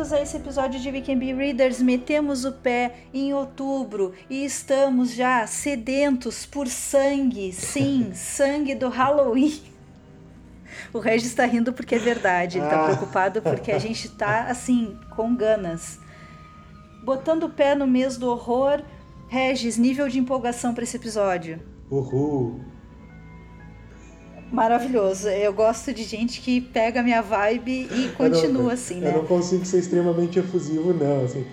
Bem-vindos a esse episódio de We Can Be Readers. Metemos o pé em outubro e estamos já sedentos por sangue. Sim, sangue do Halloween. O Regis está rindo porque é verdade. Ele está ah. preocupado porque a gente está assim, com ganas. Botando o pé no mês do horror. Regis, nível de empolgação para esse episódio. Uhul! Maravilhoso. Eu gosto de gente que pega a minha vibe e continua não, assim, né? Eu não consigo ser extremamente efusivo, não, assim.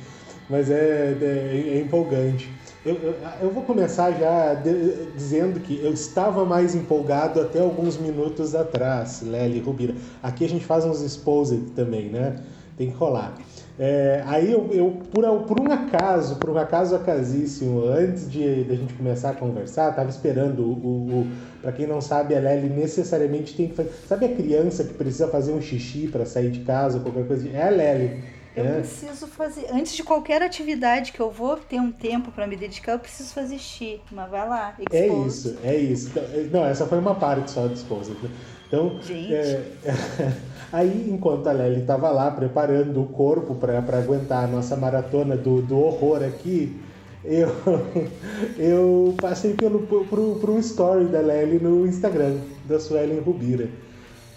Mas é, é, é empolgante. Eu, eu, eu, vou começar já de, dizendo que eu estava mais empolgado até alguns minutos atrás, Lely Rubira. Aqui a gente faz uns exposed também, né? Tem que rolar. É, aí eu, eu por, por, um acaso, por um acaso acasíssimo, antes de, de a gente começar a conversar, estava esperando o, o, o para quem não sabe, a Lely necessariamente tem que fazer. Sabe a criança que precisa fazer um xixi para sair de casa, qualquer coisa? É a Lely. Eu é. preciso fazer. Antes de qualquer atividade que eu vou ter um tempo para me dedicar, eu preciso fazer xixi. Mas vai lá. Expose. É isso, é isso. Então, é, não, essa foi uma parte só do esposa. Então. É, aí, enquanto a Lely estava lá preparando o corpo para aguentar a nossa maratona do, do horror aqui, eu, eu passei pelo, por um story da Lely no Instagram, da Suelen Rubira.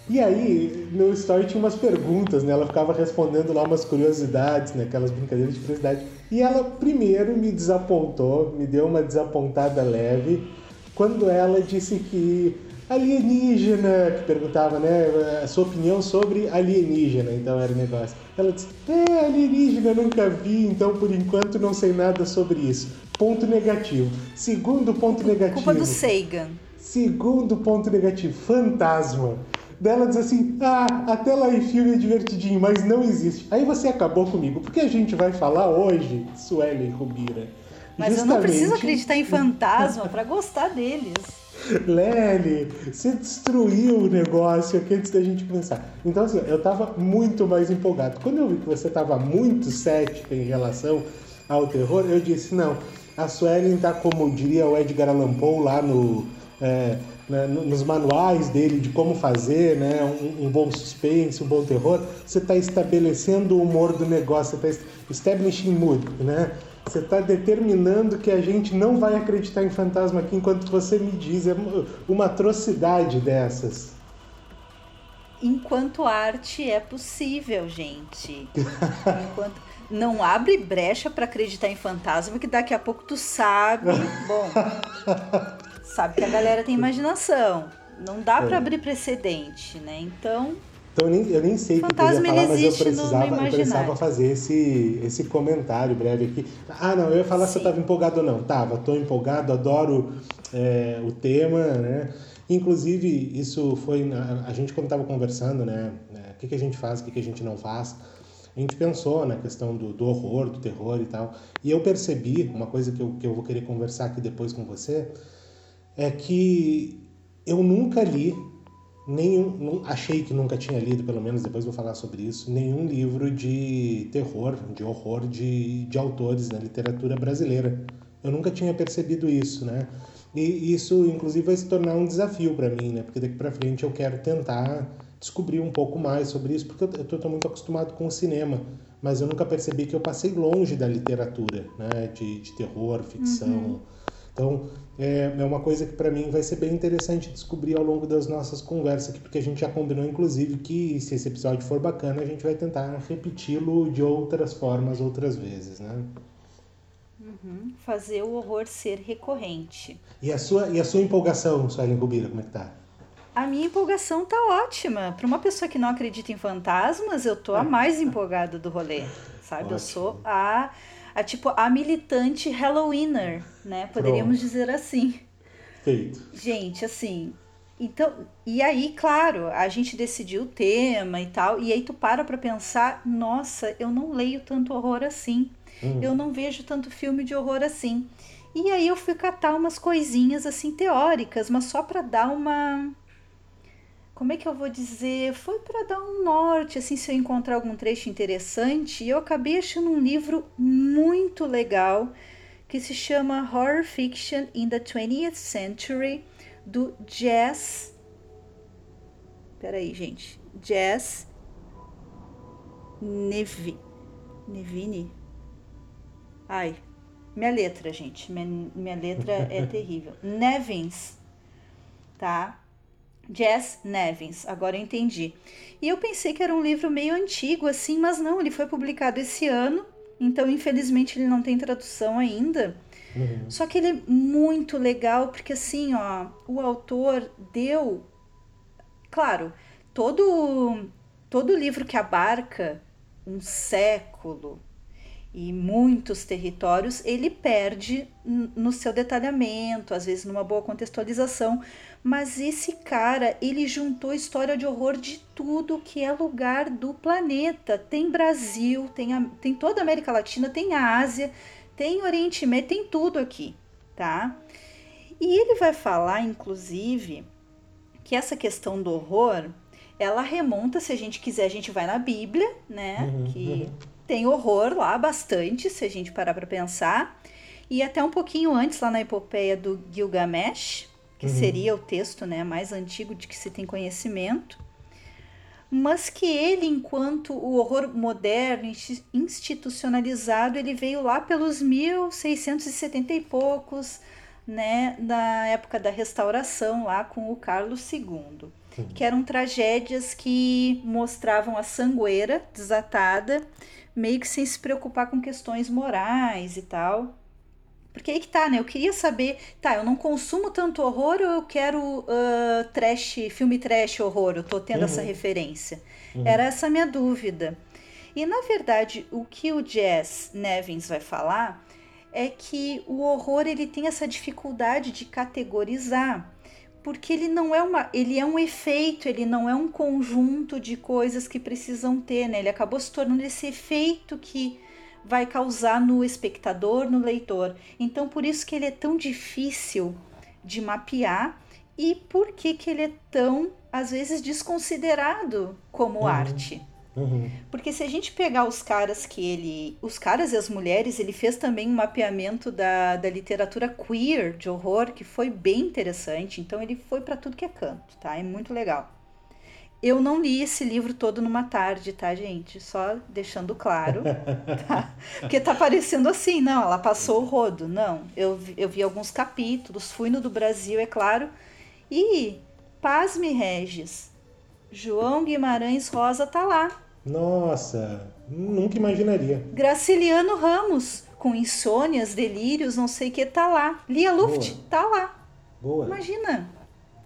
E aí, no story tinha umas perguntas, né? Ela ficava respondendo lá umas curiosidades, né? Aquelas brincadeiras de curiosidade. E ela primeiro me desapontou, me deu uma desapontada leve, quando ela disse que alienígena, que perguntava, né, a sua opinião sobre alienígena, então era o negócio. Ela disse, é, alienígena nunca vi, então por enquanto não sei nada sobre isso. Ponto negativo. Segundo ponto negativo. Culpa do Sagan. Segundo ponto negativo, fantasma. Dela diz assim, ah, até lá em filme é divertidinho, mas não existe. Aí você acabou comigo, porque a gente vai falar hoje, Sueli Rubira. Mas eu não preciso acreditar em fantasma para gostar deles. Lely, você destruiu o negócio aqui antes da gente começar. Então, assim, eu tava muito mais empolgado. Quando eu vi que você tava muito cética em relação ao terror, eu disse: não, a Suelen tá como diria o Edgar Allan Poe lá no. É, né, nos manuais dele de como fazer né, um, um bom suspense, um bom terror, você está estabelecendo o humor do negócio, você está establishing mood, né? Você está determinando que a gente não vai acreditar em fantasma aqui enquanto você me diz é uma atrocidade dessas. Enquanto arte é possível, gente. Enquanto não abre brecha para acreditar em fantasma que daqui a pouco tu sabe, bom, sabe que a galera tem imaginação. Não dá para é. abrir precedente, né? Então, então eu nem, eu nem sei o que eu ia falar, mas eu precisava, eu precisava fazer esse, esse comentário breve aqui. Ah, não, eu ia falar Sim. se eu estava empolgado ou não. Tava, estou empolgado, adoro é, o tema, né? Inclusive, isso foi. A, gente, quando estava conversando, né? É, o que, que a gente faz, o que, que a gente não faz, a gente pensou na questão do, do horror, do terror e tal. E eu percebi, uma coisa que eu, que eu vou querer conversar aqui depois com você, é que eu nunca li nenhum, achei que nunca tinha lido, pelo menos depois vou falar sobre isso, nenhum livro de terror, de horror de, de autores na literatura brasileira. Eu nunca tinha percebido isso, né? E isso, inclusive, vai se tornar um desafio para mim, né? Porque daqui para frente eu quero tentar descobrir um pouco mais sobre isso, porque eu estou muito acostumado com o cinema, mas eu nunca percebi que eu passei longe da literatura, né? De, de terror, ficção. Uhum. Então, é, é uma coisa que para mim vai ser bem interessante descobrir ao longo das nossas conversas aqui, porque a gente já combinou, inclusive, que se esse episódio for bacana, a gente vai tentar repeti-lo de outras formas, outras vezes, né? Uhum. Fazer o horror ser recorrente. E a sua, e a sua empolgação, Suelen Rubira, como é que tá? A minha empolgação tá ótima. Para uma pessoa que não acredita em fantasmas, eu tô a mais empolgada do rolê, sabe? Ótimo. Eu sou a a tipo a militante Halloweener, né? Poderíamos Pronto. dizer assim. Feito. Gente, assim, então, e aí, claro, a gente decidiu o tema e tal, e aí tu para pra pensar, nossa, eu não leio tanto horror assim. Hum. Eu não vejo tanto filme de horror assim. E aí eu fui catar umas coisinhas assim teóricas, mas só para dar uma como é que eu vou dizer? Foi para dar um norte, assim, se eu encontrar algum trecho interessante. E eu acabei achando um livro muito legal que se chama Horror Fiction in the 20th Century, do Jess. Peraí, gente. Jess Nevi, Nevini. Ai, minha letra, gente. Minha, minha letra é terrível. Nevins, tá? Jess Nevins, agora eu entendi. E eu pensei que era um livro meio antigo, assim, mas não, ele foi publicado esse ano, então infelizmente ele não tem tradução ainda. Uhum. Só que ele é muito legal, porque assim, ó, o autor deu. Claro, todo, todo livro que abarca um século, e muitos territórios, ele perde no seu detalhamento, às vezes numa boa contextualização, mas esse cara, ele juntou história de horror de tudo que é lugar do planeta. Tem Brasil, tem, a, tem toda a América Latina, tem a Ásia, tem Oriente Médio, tem tudo aqui, tá? E ele vai falar, inclusive, que essa questão do horror, ela remonta, se a gente quiser, a gente vai na Bíblia, né? Uhum, que uhum. tem horror lá bastante, se a gente parar para pensar. E até um pouquinho antes, lá na epopeia do Gilgamesh, que uhum. seria o texto né, mais antigo de que se tem conhecimento, mas que ele, enquanto o horror moderno, institucionalizado, ele veio lá pelos 1670 e poucos, né, na época da restauração, lá com o Carlos II, uhum. que eram tragédias que mostravam a sangueira desatada, meio que sem se preocupar com questões morais e tal. Porque aí que tá, né? Eu queria saber, tá, eu não consumo tanto horror ou eu quero uh, trash, filme trash horror? Eu tô tendo uhum. essa referência. Uhum. Era essa a minha dúvida. E na verdade, o que o Jazz Nevins vai falar é que o horror ele tem essa dificuldade de categorizar, porque ele não é uma, ele é um efeito, ele não é um conjunto de coisas que precisam ter, né? Ele acabou se tornando esse efeito que vai causar no espectador, no leitor. Então, por isso que ele é tão difícil de mapear e por que, que ele é tão, às vezes, desconsiderado como uhum. arte. Uhum. Porque se a gente pegar os caras que ele. Os caras e as mulheres, ele fez também um mapeamento da, da literatura queer de horror, que foi bem interessante. Então ele foi para tudo que é canto, tá? É muito legal. Eu não li esse livro todo numa tarde, tá, gente? Só deixando claro, tá? Porque tá parecendo assim, não, ela passou o rodo. Não, eu, eu vi alguns capítulos, fui no do Brasil, é claro. E, pasme, Regis, João Guimarães Rosa tá lá. Nossa, nunca imaginaria. Graciliano Ramos, com insônias, delírios, não sei o que, tá lá. Lia Luft, Boa. tá lá. Boa. Imagina.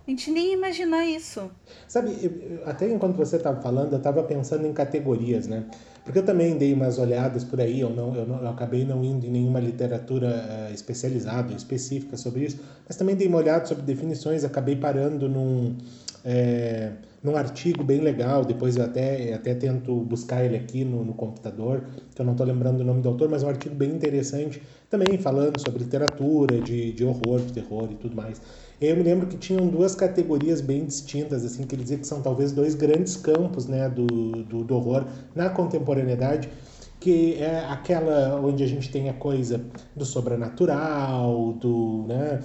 A gente nem imaginar isso. Sabe, até enquanto você estava falando, eu estava pensando em categorias, né? Porque eu também dei umas olhadas por aí, eu, não, eu, não, eu acabei não indo em nenhuma literatura uh, especializada, específica sobre isso, mas também dei uma olhada sobre definições, acabei parando num, é, num artigo bem legal, depois eu até, até tento buscar ele aqui no, no computador, que eu não estou lembrando o nome do autor, mas é um artigo bem interessante, também falando sobre literatura, de, de horror, de terror e tudo mais. Eu me lembro que tinham duas categorias bem distintas, assim, que ele dizia que são talvez dois grandes campos né, do, do, do horror na contemporaneidade, que é aquela onde a gente tem a coisa do sobrenatural, do, né,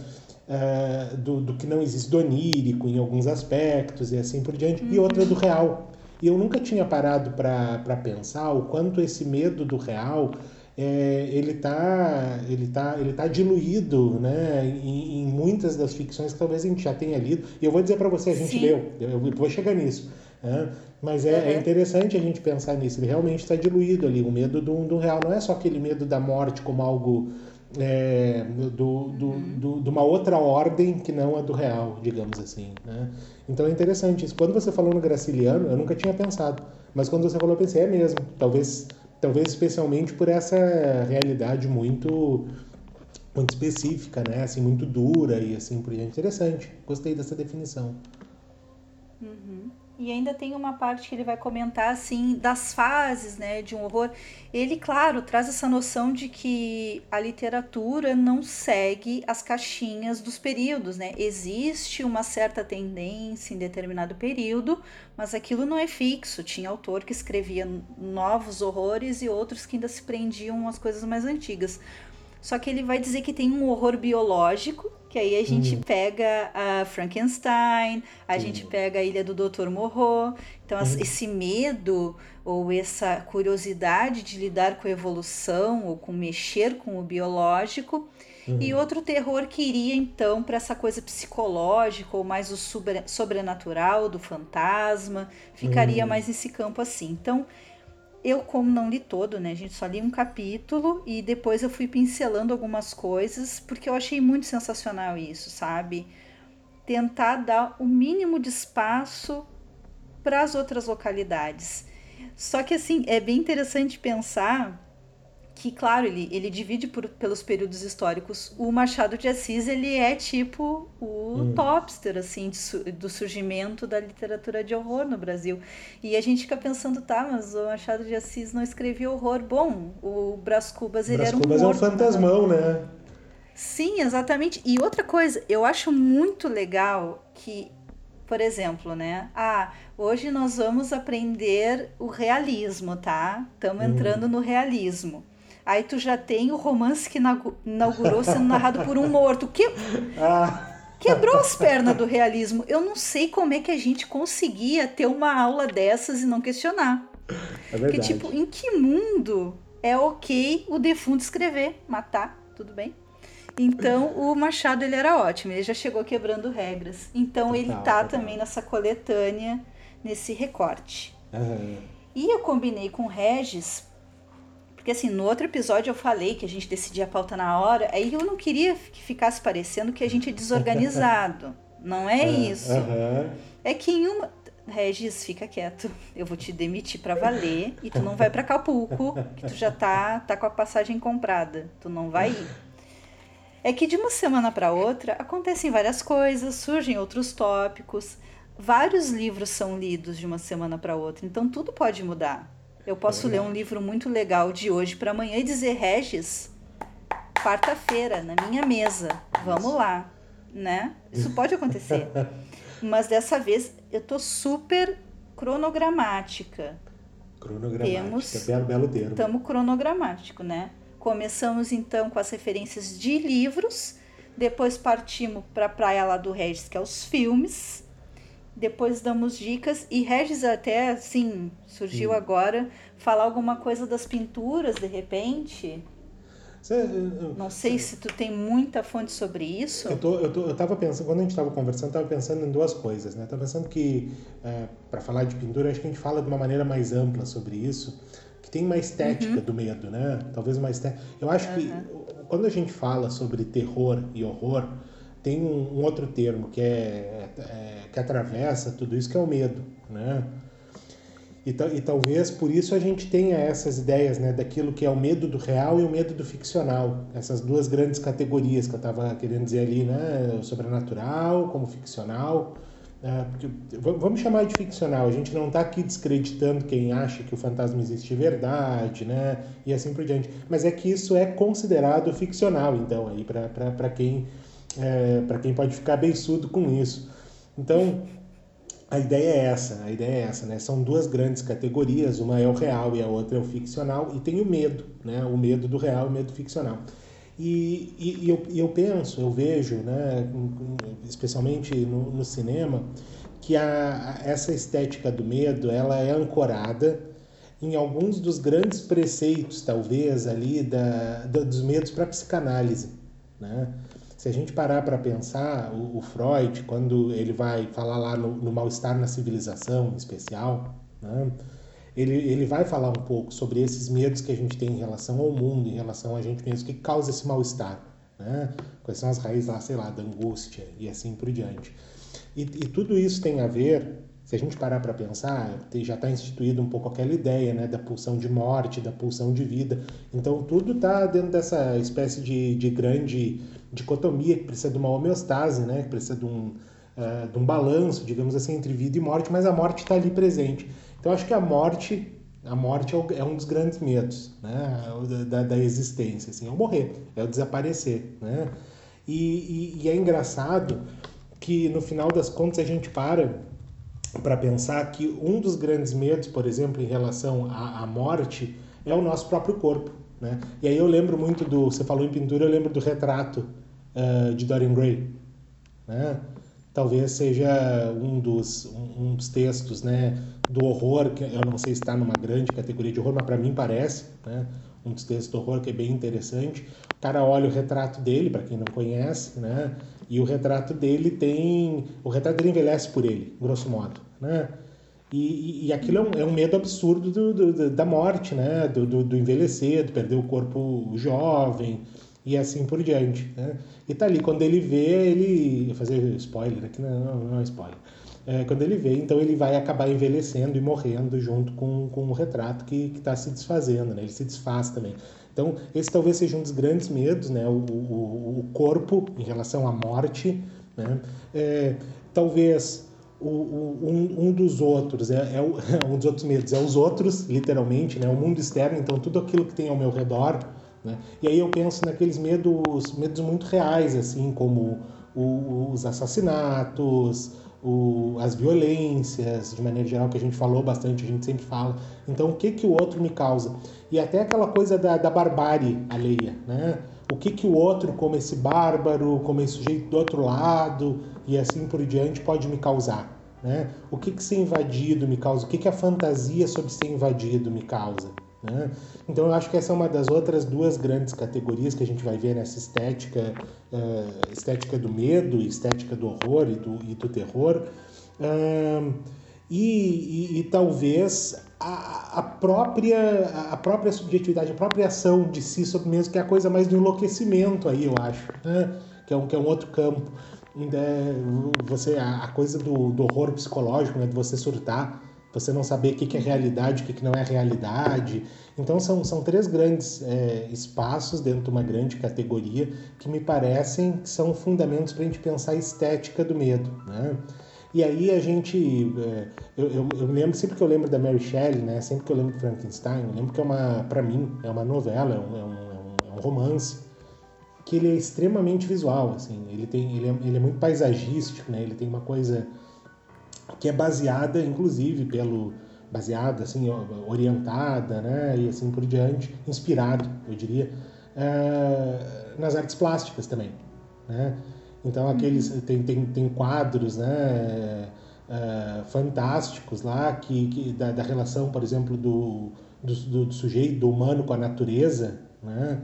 uh, do, do, que não existe, do onírico em alguns aspectos e assim por diante, uhum. e outra do real. E eu nunca tinha parado para pensar o quanto esse medo do real é, ele está ele tá, ele tá diluído né, em, em, muitas das ficções que talvez a gente já tenha lido. E eu vou dizer para você, a gente Sim. leu, eu vou chegar nisso. Né? Mas é, uhum. é, interessante a gente pensar nisso. Ele realmente está diluído ali. O medo do, do real não é só aquele medo da morte como algo é, do, do, uhum. do, de uma outra ordem que não a do real, digamos assim. Né? Então é interessante isso. Quando você falou no Graciliano, eu nunca tinha pensado. Mas quando você falou, eu pensei, é mesmo. Talvez talvez especialmente por essa realidade muito muito específica, né? Assim, muito dura e assim por diante. Interessante. Gostei dessa definição. Uhum. E ainda tem uma parte que ele vai comentar assim das fases, né, de um horror. Ele, claro, traz essa noção de que a literatura não segue as caixinhas dos períodos, né? Existe uma certa tendência em determinado período, mas aquilo não é fixo. Tinha autor que escrevia novos horrores e outros que ainda se prendiam às coisas mais antigas. só que ele vai dizer que tem um horror biológico, que aí a gente hum. pega a Frankenstein, a Sim. gente pega a Ilha do Dr. Moreau. Então, hum. esse medo ou essa curiosidade de lidar com a evolução ou com mexer com o biológico. Uhum. E outro terror que iria então para essa coisa psicológica ou mais o sobrenatural, do fantasma, ficaria uhum. mais nesse campo assim. Então, eu, como não li todo, né? Gente só li um capítulo e depois eu fui pincelando algumas coisas, porque eu achei muito sensacional isso, sabe? Tentar dar o mínimo de espaço para as outras localidades. Só que, assim, é bem interessante pensar que, claro, ele, ele divide por, pelos períodos históricos. O Machado de Assis, ele é tipo o hum. topster, assim, de, do surgimento da literatura de horror no Brasil. E a gente fica pensando, tá, mas o Machado de Assis não escrevia horror. Bom, o Brás Cubas, ele Brás era um Cubas morto, é um fantasmão, né? né? Sim, exatamente. E outra coisa, eu acho muito legal que por exemplo, né? Ah, hoje nós vamos aprender o realismo, tá? Estamos hum. entrando no realismo. Aí tu já tem o romance que inaugurou sendo narrado por um morto. Que... Ah. Quebrou as pernas do realismo. Eu não sei como é que a gente conseguia ter uma aula dessas e não questionar. É verdade. Porque, tipo, em que mundo é ok o defunto escrever, matar, tudo bem? Então, o Machado, ele era ótimo. Ele já chegou quebrando regras. Então, total, ele tá total. também nessa coletânea, nesse recorte. Uhum. E eu combinei com o Regis porque assim, no outro episódio eu falei que a gente decidia a pauta na hora, aí eu não queria que ficasse parecendo que a gente é desorganizado. não é, é isso. É que em uma. Regis, fica quieto. Eu vou te demitir para valer e tu não vai para Acapulco, que tu já tá, tá com a passagem comprada. Tu não vai ir. É que de uma semana para outra acontecem várias coisas, surgem outros tópicos, vários livros são lidos de uma semana para outra, então tudo pode mudar. Eu posso é ler um livro muito legal de hoje para amanhã e dizer, Regis, quarta-feira, na minha mesa, vamos lá, né? Isso pode acontecer. Mas dessa vez eu tô super cronogramática. Cronogramática, Temos, belo, belo termo. Estamos cronogramático, né? Começamos então com as referências de livros, depois partimos para a praia lá do Regis, que é os filmes, depois damos dicas e Regis até assim surgiu agora falar alguma coisa das pinturas de repente. Cê, não sei cê, se tu tem muita fonte sobre isso. Eu, tô, eu, tô, eu tava pensando, quando a gente estava conversando, estava pensando em duas coisas, né? Tava pensando que, é, para falar de pintura, acho que a gente fala de uma maneira mais ampla sobre isso, que tem uma estética uhum. do medo, né? Talvez uma estética. Eu acho uhum. que quando a gente fala sobre terror e horror, tem um, um outro termo que é, é, que atravessa tudo isso que é o medo, né? E, e, talvez por isso a gente tenha essas ideias, né, daquilo que é o medo do real e o medo do ficcional, essas duas grandes categorias que eu estava querendo dizer ali, né, o sobrenatural como ficcional. Né, vamos chamar de ficcional. A gente não está aqui descreditando quem acha que o fantasma existe de verdade, né, e assim por diante. Mas é que isso é considerado ficcional, então aí para quem é, para quem pode ficar beiçudo com isso. Então, a ideia é essa, a ideia é essa, né? São duas grandes categorias, uma é o real e a outra é o ficcional, e tem o medo, né? O medo do real e o medo ficcional. E, e, e eu, eu penso, eu vejo, né, especialmente no, no cinema, que a, essa estética do medo, ela é ancorada em alguns dos grandes preceitos, talvez, ali da, da dos medos para a psicanálise, né? Se a gente parar para pensar, o, o, Freud, quando ele vai falar lá no, no mal-estar na civilização em especial, né, ele, ele vai falar um pouco sobre esses medos que a gente tem em relação ao mundo, em relação a gente mesmo, que causa esse mal-estar, né? quais são as raízes lá, sei lá, da angústia e assim por diante. E, e tudo isso tem a ver se a gente parar para pensar, já está instituído um pouco aquela ideia né, da pulsão de morte, da pulsão de vida. Então, tudo está dentro dessa espécie de, de grande dicotomia que precisa de uma homeostase, né, que precisa de um, uh, de um balanço, digamos assim, entre vida e morte, mas a morte está ali presente. Então, acho que a morte a morte é um dos grandes medos né, da, da existência, assim, é o morrer, é o desaparecer. Né? E, e, e é engraçado que, no final das contas, a gente para para pensar que um dos grandes medos, por exemplo, em relação à, à, morte, é o nosso próprio corpo. Né? E aí eu lembro muito do. Você falou em pintura, eu lembro do retrato uh, de Dorian Gray. Né? Talvez seja um dos, um, um, dos textos né, do horror, que eu não sei se está numa grande categoria de horror, mas para mim parece. Né? Um dos textos do horror que é bem interessante. O cara olha o retrato dele, para quem não conhece, né? e o retrato dele tem. O retrato dele envelhece por ele, grosso modo. Né? E, e, aquilo é um, é um medo absurdo do, do, da morte, né? Do, do, do, envelhecer, de perder o corpo jovem e assim por diante. Né? E tá ali, quando ele vê, ele. Vou fazer spoiler aqui, não, não é spoiler. É, quando ele vê, então ele vai acabar envelhecendo e morrendo junto com, com o retrato que está se desfazendo, né? ele se desfaz também. Então, esse talvez seja um dos grandes medos, né? o, o, o corpo em relação à morte. Né? É, talvez o, o, um, um, dos outros, é, é, é, um dos outros medos, é os outros, literalmente, né? o mundo externo, então tudo aquilo que tem ao meu redor. Né? E aí eu penso naqueles medos, medos muito reais, assim, como os assassinatos, o, as violências, de maneira geral, que a gente falou bastante, a gente sempre fala. Então, o que, que o outro me causa? E até aquela coisa da, da barbárie alheia, né? O que, que o outro, como esse bárbaro, como esse sujeito do outro lado, e assim por diante pode me causar. Né? O que, que ser invadido me causa? O que, que a fantasia sobre ser invadido me causa? Né? Então eu acho que essa é uma das outras duas grandes categorias que a gente vai ver nessa estética, uh, estética do medo, estética do horror e do, e do terror. Uh, e, e, e, talvez a, a, própria, a própria subjetividade, a própria ação de si sobre mesmo, que é a coisa mais do enlouquecimento aí, eu acho, né? que, é um, que é um outro campo é você a, coisa do, do horror psicológico, né, de você surtar, você não saber o que, que é realidade, o que, que não é realidade. Então são, são três grandes é, espaços dentro de uma grande categoria que me parecem que são fundamentos para a gente pensar a estética do medo, né? E aí a gente, é, eu, eu, eu, lembro sempre que eu lembro da Mary Shelley, né? Sempre que eu lembro de Frankenstein, eu lembro que é uma, para mim, é uma novela, é um, é um, é um romance que ele é extremamente visual, assim, ele tem, ele é, ele é muito paisagístico, né? Ele tem uma coisa que é baseada, inclusive, pelo baseada, assim, orientada, né? E assim por diante, inspirado, eu diria, é, nas artes plásticas também, né? Então aqueles uhum. tem, tem, tem quadros, né? É, fantásticos lá que, que da, da, relação, por exemplo, do, do, do sujeito, do humano com a natureza, né?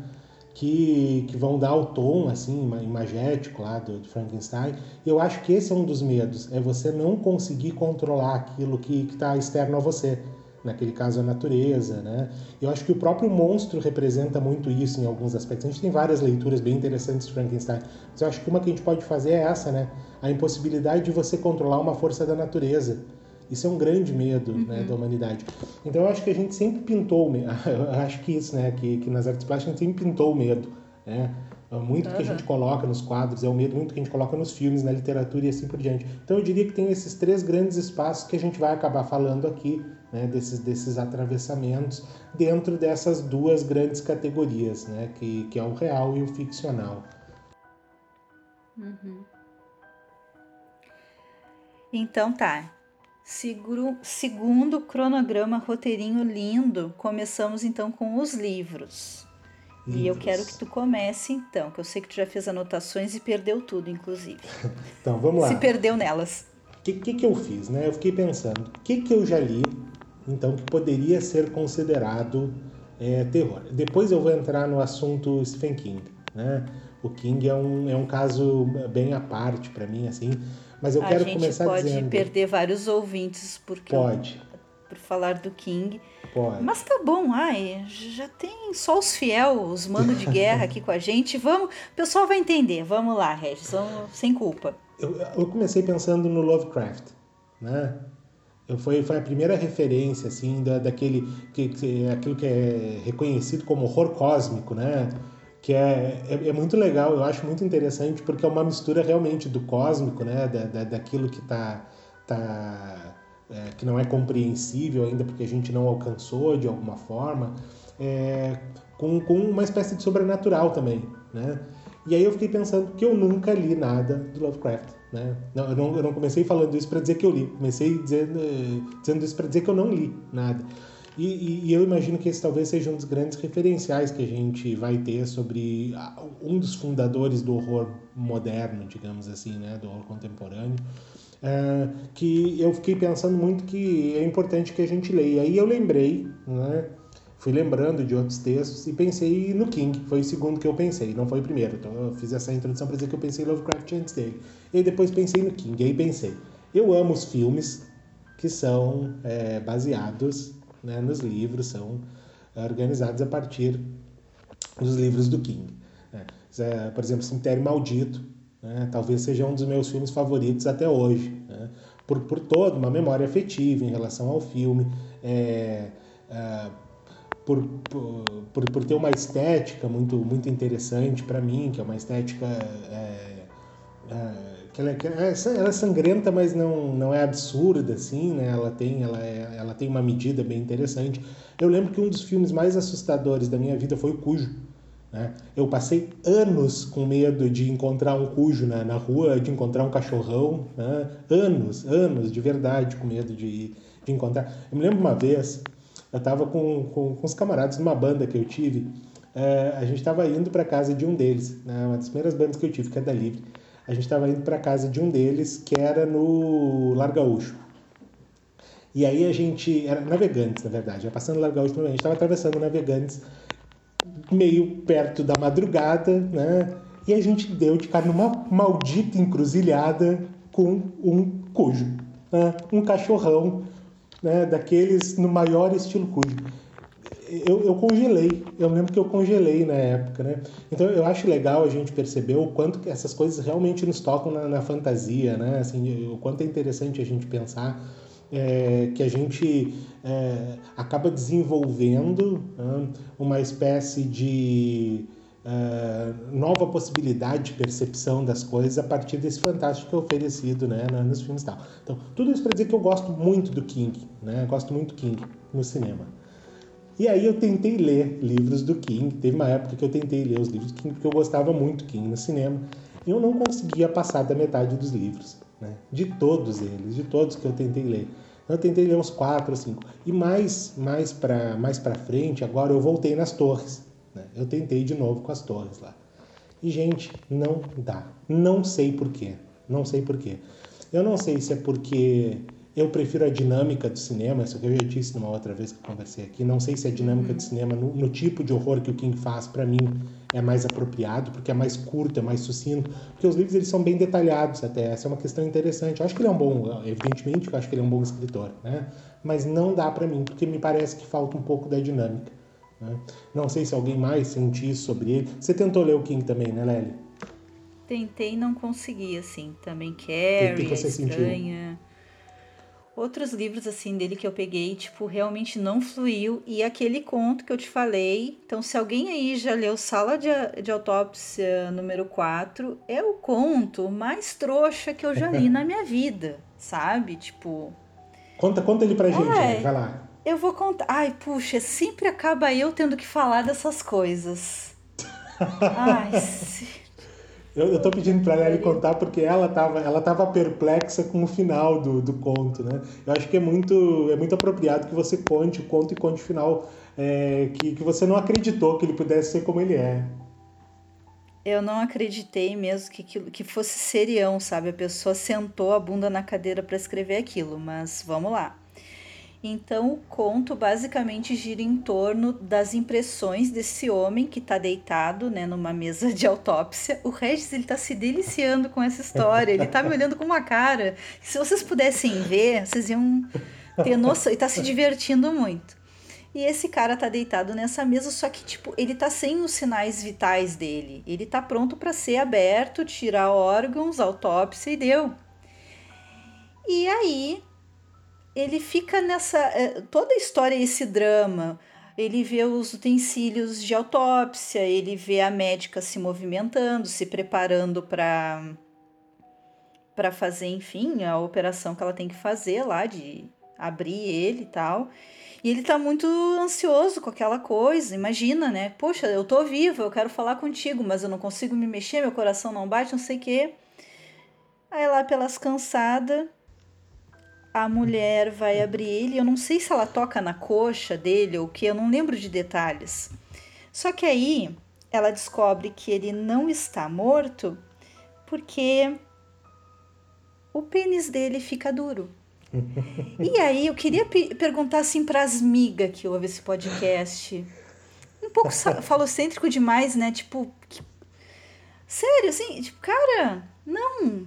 Que, que vão dar o tom assim imagético lá do, do, Frankenstein. Eu acho que esse é um dos medos, é você não conseguir controlar aquilo que está externo a você, naquele caso a natureza, né? Eu acho que o próprio monstro representa muito isso em alguns aspectos. A gente tem várias leituras bem interessantes de Frankenstein, mas eu acho que uma que a gente pode fazer é essa, né? A impossibilidade de você controlar uma força da natureza. Isso é um grande medo né, uhum. né, da humanidade. Então eu acho que a gente sempre pintou, eu acho que isso, né, que, que nas artes plásticas a gente sempre pintou o medo, né? Muito uhum. que a gente coloca nos quadros é o medo, muito que a gente coloca nos filmes, na literatura e assim por diante. Então eu diria que tem esses três grandes espaços que a gente vai acabar falando aqui, né, desses, desses atravessamentos, dentro dessas duas grandes categorias, né, que, que é o real e o ficcional. Uhum. Então tá. Seguro, segundo cronograma roteirinho lindo, começamos então com os livros. livros. E eu quero que tu comece então, que eu sei que tu já fez anotações e perdeu tudo, inclusive. então, vamos lá. Se perdeu nelas. O que, que, que eu fiz, né? Eu fiquei pensando, o que, que eu já li, então, que poderia ser considerado é, terror. Depois eu vou entrar no assunto Stephen King, né? O King é um, é um caso bem à parte para mim, assim, mas eu a quero começar dizendo... A gente pode perder vários ouvintes porque pode. Eu, por falar do King. Pode. Mas tá bom, ai, já tem só os fiel, os mano de guerra aqui com a gente. Vamos, o pessoal vai entender. Vamos lá, Regis, vamos, sem culpa. Eu, eu comecei pensando no Lovecraft, né? Eu, foi, foi a primeira referência, assim, da, daquele, que, que, aquilo que é reconhecido como horror cósmico, né? Que é, é, é, muito legal, eu acho muito interessante, porque é uma mistura realmente do cósmico, né, da, da daquilo que tá, tá é, que não é compreensível ainda porque a gente não alcançou de alguma forma, é, com, com uma espécie de sobrenatural também, né? E aí eu fiquei pensando que eu nunca li nada do Lovecraft, né? Não, eu, não, eu não comecei falando isso para dizer que eu li, comecei dizendo, dizendo isso para dizer que eu não li nada. E, e, eu imagino que esse talvez seja um dos grandes referenciais que a gente vai ter sobre um dos fundadores do horror moderno, digamos assim, né, do horror contemporâneo, é, que eu fiquei pensando muito que é importante que a gente leia. Aí eu lembrei, né, fui lembrando de outros textos e pensei no King, foi o segundo que eu pensei, não foi o primeiro. Então eu fiz essa introdução para dizer que eu pensei em Lovecraft antes dele. E depois pensei no King, e aí pensei, eu amo os filmes que são é, baseados né, nos livros, são organizados a partir dos livros do King. Né. Por exemplo, Cemitério Maldito, né, talvez seja um dos meus filmes favoritos até hoje, né, por, por toda uma memória afetiva em relação ao filme, é, é, por, por, por, ter uma estética muito, muito interessante para mim, que é uma estética. É, é ela, é, ela é sangrenta, mas não, não é absurda, assim, né? Ela tem, ela, é, ela tem uma medida bem interessante. Eu lembro que um dos filmes mais assustadores da minha vida foi o Cujo. Né? Eu passei anos com medo de encontrar um cujo na, na rua, de encontrar um cachorrão. Né? Anos, anos, de verdade, com medo de, de encontrar. Eu me lembro uma vez, eu estava com, com, com os camaradas numa banda que eu tive. É, a gente estava indo para casa de um deles, né? uma das primeiras bandas que eu tive, que é da Livre a gente estava indo para casa de um deles, que era no Largaúcho. E aí a gente, era Navegantes, na verdade, passando Largaúcho, a gente estava atravessando Navegantes, meio perto da madrugada, né? E a gente deu de cara numa maldita encruzilhada com um cujo, né? um cachorrão, né? daqueles no maior estilo cujo eu, eu congelei. Eu lembro que eu congelei na época, né? Então eu acho legal a gente perceber o quanto que essas coisas realmente nos tocam na, na fantasia, né? Assim, o quanto é interessante a gente pensar é, que a gente é, acaba desenvolvendo né, uma espécie de é, nova possibilidade de percepção das coisas a partir desse fantástico que é oferecido né, nos filmes e tal. Então, tudo isso para dizer que eu gosto muito do King, né? Gosto muito do King no cinema. E aí eu tentei ler livros do King. Teve uma época que eu tentei ler os livros do King porque eu gostava muito do King no cinema. E eu não conseguia passar da metade dos livros, né? De todos eles, de todos que eu tentei ler. Eu tentei ler uns quatro cinco. E mais, mais para mais para frente, agora eu voltei nas torres. Né? Eu tentei de novo com as torres lá. E gente, não dá. Não sei porquê. Não sei porquê. Eu não sei se é porque eu prefiro a dinâmica do cinema, isso que eu já disse numa outra vez que conversei aqui. Não sei se a dinâmica uhum. do cinema, no, no, tipo de horror que o King faz, para mim, é mais apropriado, porque é mais curto, é mais sucinto. Porque os livros eles são bem detalhados até. Essa é uma questão interessante. Eu acho que ele é um bom, evidentemente, eu acho que ele é um bom escritor, né? Mas não dá para mim, porque me parece que falta um pouco da dinâmica. Né? Não sei se alguém mais sentiu isso sobre ele. Você tentou ler o King também, né, Lely? Tentei não consegui, assim. Também quero, é estranha. Sentiu? Outros livros assim dele que eu peguei, tipo, realmente não fluiu. E aquele conto que eu te falei. Então, se alguém aí já leu Sala de, de Autópsia número 4, é o conto mais trouxa que eu já li na minha vida, sabe? Tipo. Conta, conta ele pra gente, é, vai lá. Eu vou contar. Ai, puxa, sempre acaba eu tendo que falar dessas coisas. Ai, se... Eu, eu tô pedindo para ela contar porque ela tava, ela tava perplexa com o final do, do conto, né? Eu acho que é muito, é muito apropriado que você conte o conto e conte o final é, que, que você não acreditou que ele pudesse ser como ele é. Eu não acreditei mesmo que, que, que fosse serião, sabe? A pessoa sentou a bunda na cadeira para escrever aquilo, mas vamos lá. Então, o conto basicamente gira em torno das impressões desse homem que está deitado, né, numa mesa de autópsia. O Regis, ele tá se deliciando com essa história, ele tá me olhando com uma cara. Se vocês pudessem ver, vocês iam ter noção, e tá se divertindo muito. E esse cara tá deitado nessa mesa, só que tipo, ele tá sem os sinais vitais dele. Ele tá pronto para ser aberto, tirar órgãos, autópsia e deu. E aí, ele fica nessa. É, toda a história esse drama. Ele vê os utensílios de autópsia, ele vê a médica se movimentando, se preparando para para fazer, enfim, a operação que ela tem que fazer lá de abrir ele e tal. E ele tá muito ansioso com aquela coisa. Imagina, né? Poxa, eu tô viva, eu quero falar contigo, mas eu não consigo me mexer, meu coração não bate, não sei o quê. Aí lá pelas cansadas, a mulher vai abrir ele, eu não sei se ela toca na coxa dele ou o que, eu não lembro de detalhes. Só que aí ela descobre que ele não está morto porque o pênis dele fica duro. E aí eu queria perguntar assim para as migas que ouvem esse podcast. Um pouco falocêntrico demais, né? Tipo, que... sério, assim, tipo, cara, não.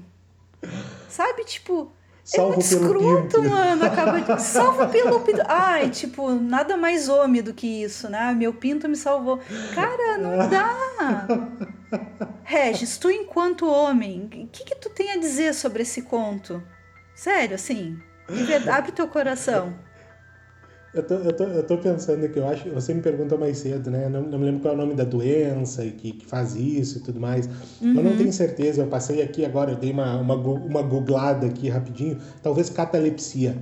Sabe, tipo, Salvo é muito escroto, mano. Acaba de... Salva pelo pinto. Ai, tipo, nada mais homem do que isso, né? Meu pinto me salvou. Cara, não dá. Regis, tu enquanto homem, o que, que tu tem a dizer sobre esse conto? Sério, assim, abre teu coração. Eu tô, eu, tô, eu tô pensando que eu acho. Você me perguntou mais cedo, né? Não, não me lembro qual é o nome da doença e que, que faz isso e tudo mais. Uhum. Eu não tenho certeza. Eu passei aqui agora, eu dei uma, uma, uma googlada aqui rapidinho. Talvez catalepsia.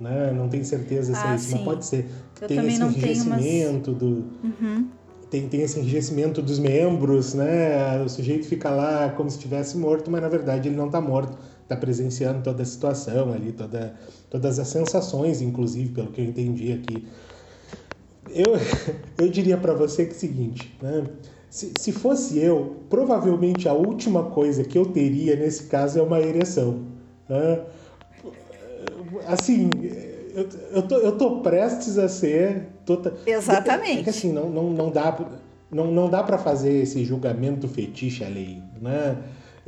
Né? Não tenho certeza se é ah, é isso, sim. mas pode ser. Eu tem esse enrijecimento mas... do. Uhum. Tem, tem esse enrijecimento dos membros, né? O sujeito fica lá como se estivesse morto, mas na verdade ele não está morto está presenciando toda a situação ali, toda, todas as sensações, inclusive, pelo que eu entendi aqui. Eu, eu diria para você que é o seguinte, né? Se, se fosse eu, provavelmente a última coisa que eu teria nesse caso é uma ereção. Né? Assim, eu, eu, tô, eu tô prestes a ser. Tota... Exatamente. É que assim, não, não, não dá, não, não dá para fazer esse julgamento fetiche alheio. Né?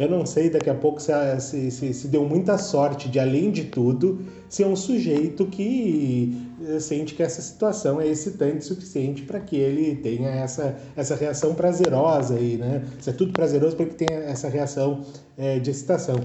Eu não sei, daqui a pouco se, se, se, se, deu muita sorte de, além de tudo, ser um sujeito que eh, sente que essa situação é excitante o suficiente para que ele tenha essa, essa reação prazerosa aí, né? Isso é tudo prazeroso para que tenha essa reação é, de excitação.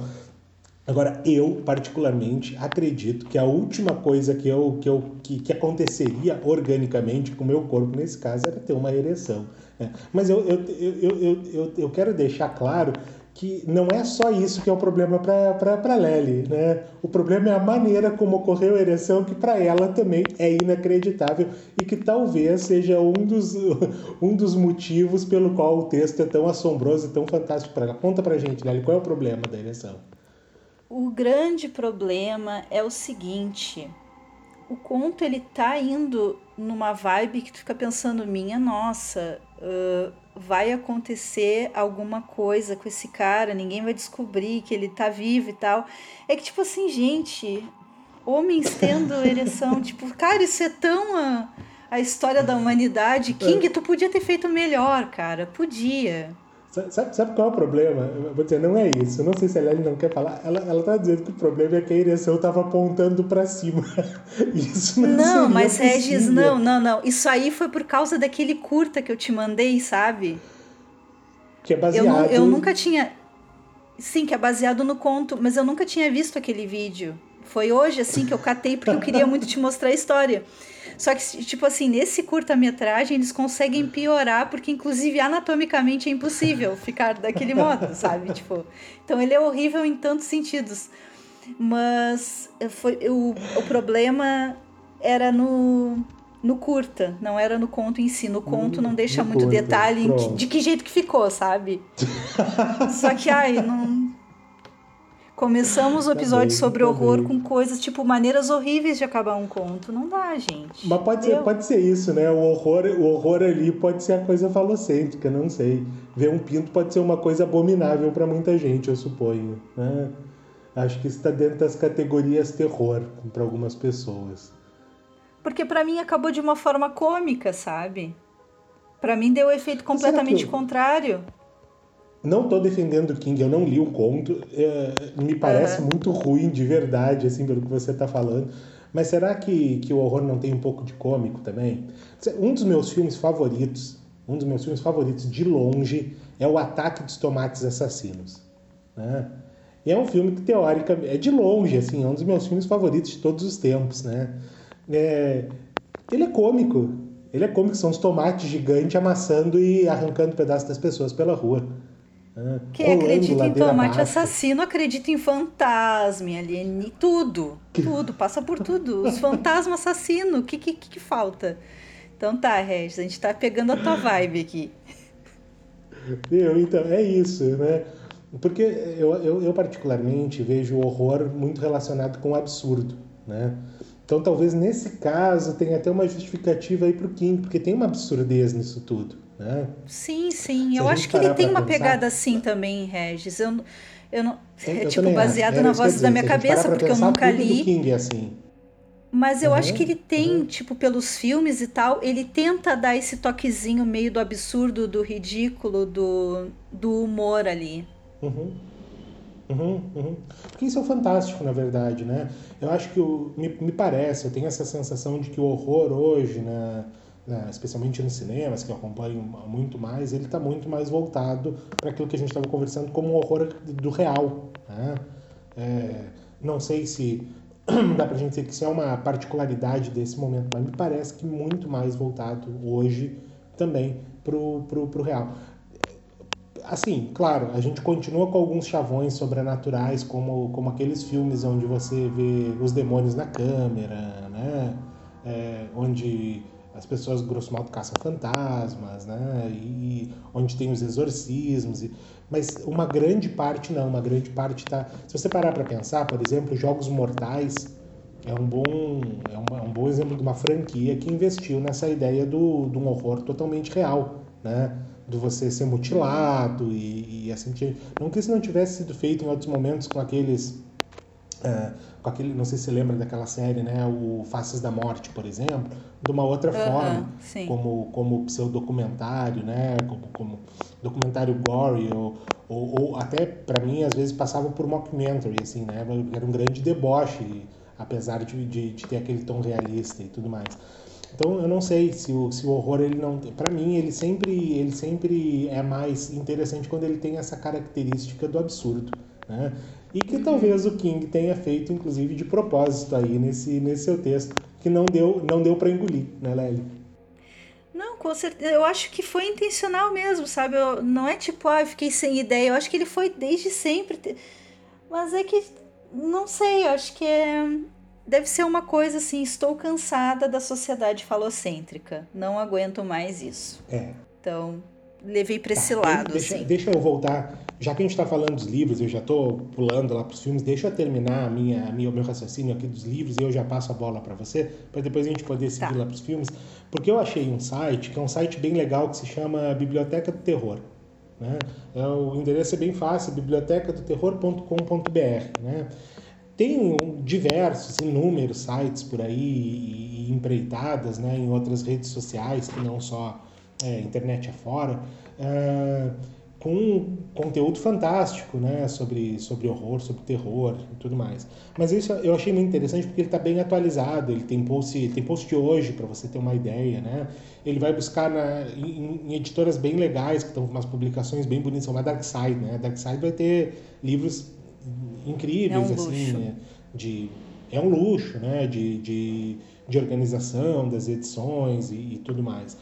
Agora, eu, particularmente, acredito que a última coisa que, eu, que, eu, que, que aconteceria organicamente com o meu corpo, nesse caso, era ter uma ereção. Né? Mas eu, eu, eu, eu, eu quero deixar claro que não é só isso que é o problema para Lely, né? O problema é a maneira como ocorreu a ereção, que para ela também é inacreditável e que talvez seja um dos, um dos motivos pelo qual o texto é tão assombroso e tão fantástico para ela. Conta pra gente, Lely, qual é o problema da ereção? O grande problema é o seguinte, o conto ele tá indo numa vibe que tu fica pensando, minha nossa, uh, vai acontecer alguma coisa com esse cara, ninguém vai descobrir que ele tá vivo e tal. É que, tipo assim, gente, homens tendo ereção, tipo, cara, isso é tão a, a história da humanidade. King, tu podia ter feito melhor, cara, podia. Sabe, sabe qual é o problema? Eu vou dizer, não é isso. Eu não sei se a Helene não quer falar. Ela, ela tá dizendo que o problema é que a ereção tava apontando para cima. Isso não Não, mas possível. Regis, não, não, não. Isso aí foi por causa daquele curta que eu te mandei, sabe? Que é baseado... Eu, eu nunca tinha... Sim, que é baseado no conto, mas eu nunca tinha visto aquele vídeo. Foi hoje, assim, que eu catei porque eu queria muito te mostrar a história. Só que, tipo assim, nesse curta-metragem eles conseguem piorar, porque inclusive anatomicamente é impossível ficar daquele modo, sabe? Tipo, então ele é horrível em tantos sentidos. Mas foi, o, o problema era no, no curta, não era no conto em si. No conto não deixa muito curta, detalhe de que jeito que ficou, sabe? Só que, ai, não Começamos o tá episódio bem, sobre tá horror bem. com coisas tipo maneiras horríveis de acabar um conto. Não dá, gente. Mas pode ser, pode ser isso, né? O horror, o horror ali pode ser a coisa falocêntrica, não sei. Ver um pinto pode ser uma coisa abominável para muita gente, eu suponho. Né? Acho que está dentro das categorias terror para algumas pessoas. Porque para mim acabou de uma forma cômica, sabe? Para mim deu o efeito completamente contrário. Não estou defendendo o King, eu não li o conto. É, me parece uhum. muito ruim de verdade, assim, pelo que você está falando. Mas será que, que o horror não tem um pouco de cômico também? Um dos meus filmes favoritos, um dos meus filmes favoritos de longe, é O Ataque dos Tomates Assassinos. Né? E é um filme que, teoricamente, é de longe, assim, é um dos meus filmes favoritos de todos os tempos, né? É, ele é cômico. Ele é cômico, são os tomates gigantes amassando e arrancando pedaços das pessoas pela rua. Quem acredita em tomate assassino acredita em fantasma, em alien, tudo. Tudo, passa por tudo. Os fantasmas assassinos, o que, que, que falta? Então tá, Regis, a gente tá pegando a tua vibe aqui. Eu, então, é isso, né? Porque eu, eu, eu, particularmente vejo o horror muito relacionado com o absurdo. né? Então talvez nesse caso tenha até uma justificativa aí para o King, porque tem uma absurdez nisso tudo, né? Sim, sim. Eu acho que ele tem uma pensar... pegada assim também, Regis. Eu, eu não, é, tipo baseado na voz da minha cabeça, porque eu nunca li. King é assim. Mas eu uhum, acho que ele tem, uhum. tipo, pelos filmes e tal, ele tenta dar esse toquezinho meio do absurdo, do ridículo, do, do humor ali. Uhum. Uhum, uhum. Porque isso é fantástico, na verdade, né? Eu acho que, o, me, me parece, eu tenho essa sensação de que o horror hoje, né, né, especialmente nos cinemas, que eu acompanho muito mais, ele está muito mais voltado para aquilo que a gente estava conversando como um horror do real. Né? É, não sei se dá para a gente dizer que isso é uma particularidade desse momento, mas me parece que muito mais voltado hoje também para o real assim, claro, a gente continua com alguns chavões sobrenaturais, como, como aqueles filmes onde você vê os demônios na câmera, né? É, onde as pessoas, grosso modo, caçam fantasmas, né? E onde tem os exorcismos. E... Mas uma grande parte não, uma grande parte está... Se você parar para pensar, por exemplo, Jogos Mortais é um bom, é um, é um bom exemplo de uma franquia que investiu nessa ideia do, de um horror totalmente real, né? de você ser mutilado e, e assim não que isso não tivesse sido feito em outros momentos com aqueles é, com aquele não sei se você lembra daquela série né o Faces da Morte por exemplo de uma outra uhum, forma sim. como como seu documentário né como, como documentário gory ou, ou, ou até para mim às vezes passava por mockumentary assim né era um grande deboche apesar de, de, de ter aquele tom realista e tudo mais então eu não sei se o, se o horror ele não, para mim ele sempre ele sempre é mais interessante quando ele tem essa característica do absurdo, né? E que talvez o King tenha feito inclusive de propósito aí nesse nesse seu texto que não deu não deu para engolir, né, Lely? Não, com certeza. Eu acho que foi intencional mesmo, sabe? Eu, não é tipo, ah, eu fiquei sem ideia. Eu acho que ele foi desde sempre. Mas é que, não sei, eu acho que é, deve ser uma coisa assim, estou cansada da sociedade falocêntrica, não aguento mais isso. É. Então, levei para esse tá, lado. Deixa, assim. deixa eu voltar, já que a gente está falando dos livros, eu já estou pulando lá para os filmes, deixa eu terminar a minha, a minha, o meu raciocínio aqui dos livros e eu já passo a bola para você, para depois a gente poder seguir tá. lá para os filmes, porque eu achei um site, que é um site bem legal, que se chama Biblioteca do Terror. Né? É, o endereço é bem fácil, bibliotecadoterror.com.br. Né? Tem diversos, inúmeros sites por aí e, empreitadas né, em outras redes sociais, que não só é, internet afora, é, com conteúdo fantástico né, sobre, sobre horror, sobre terror e tudo mais. Mas isso eu achei muito interessante porque ele está bem atualizado, ele tem post, tem post de hoje, para você ter uma ideia. Né? Ele vai buscar na, em, em editoras bem legais, que estão com umas publicações bem bonitas, como a Dark Side. Né? A Dark Side vai ter livros incríveis, é um assim, né? de é um luxo, né? De, de, de organização das edições e, e tudo mais.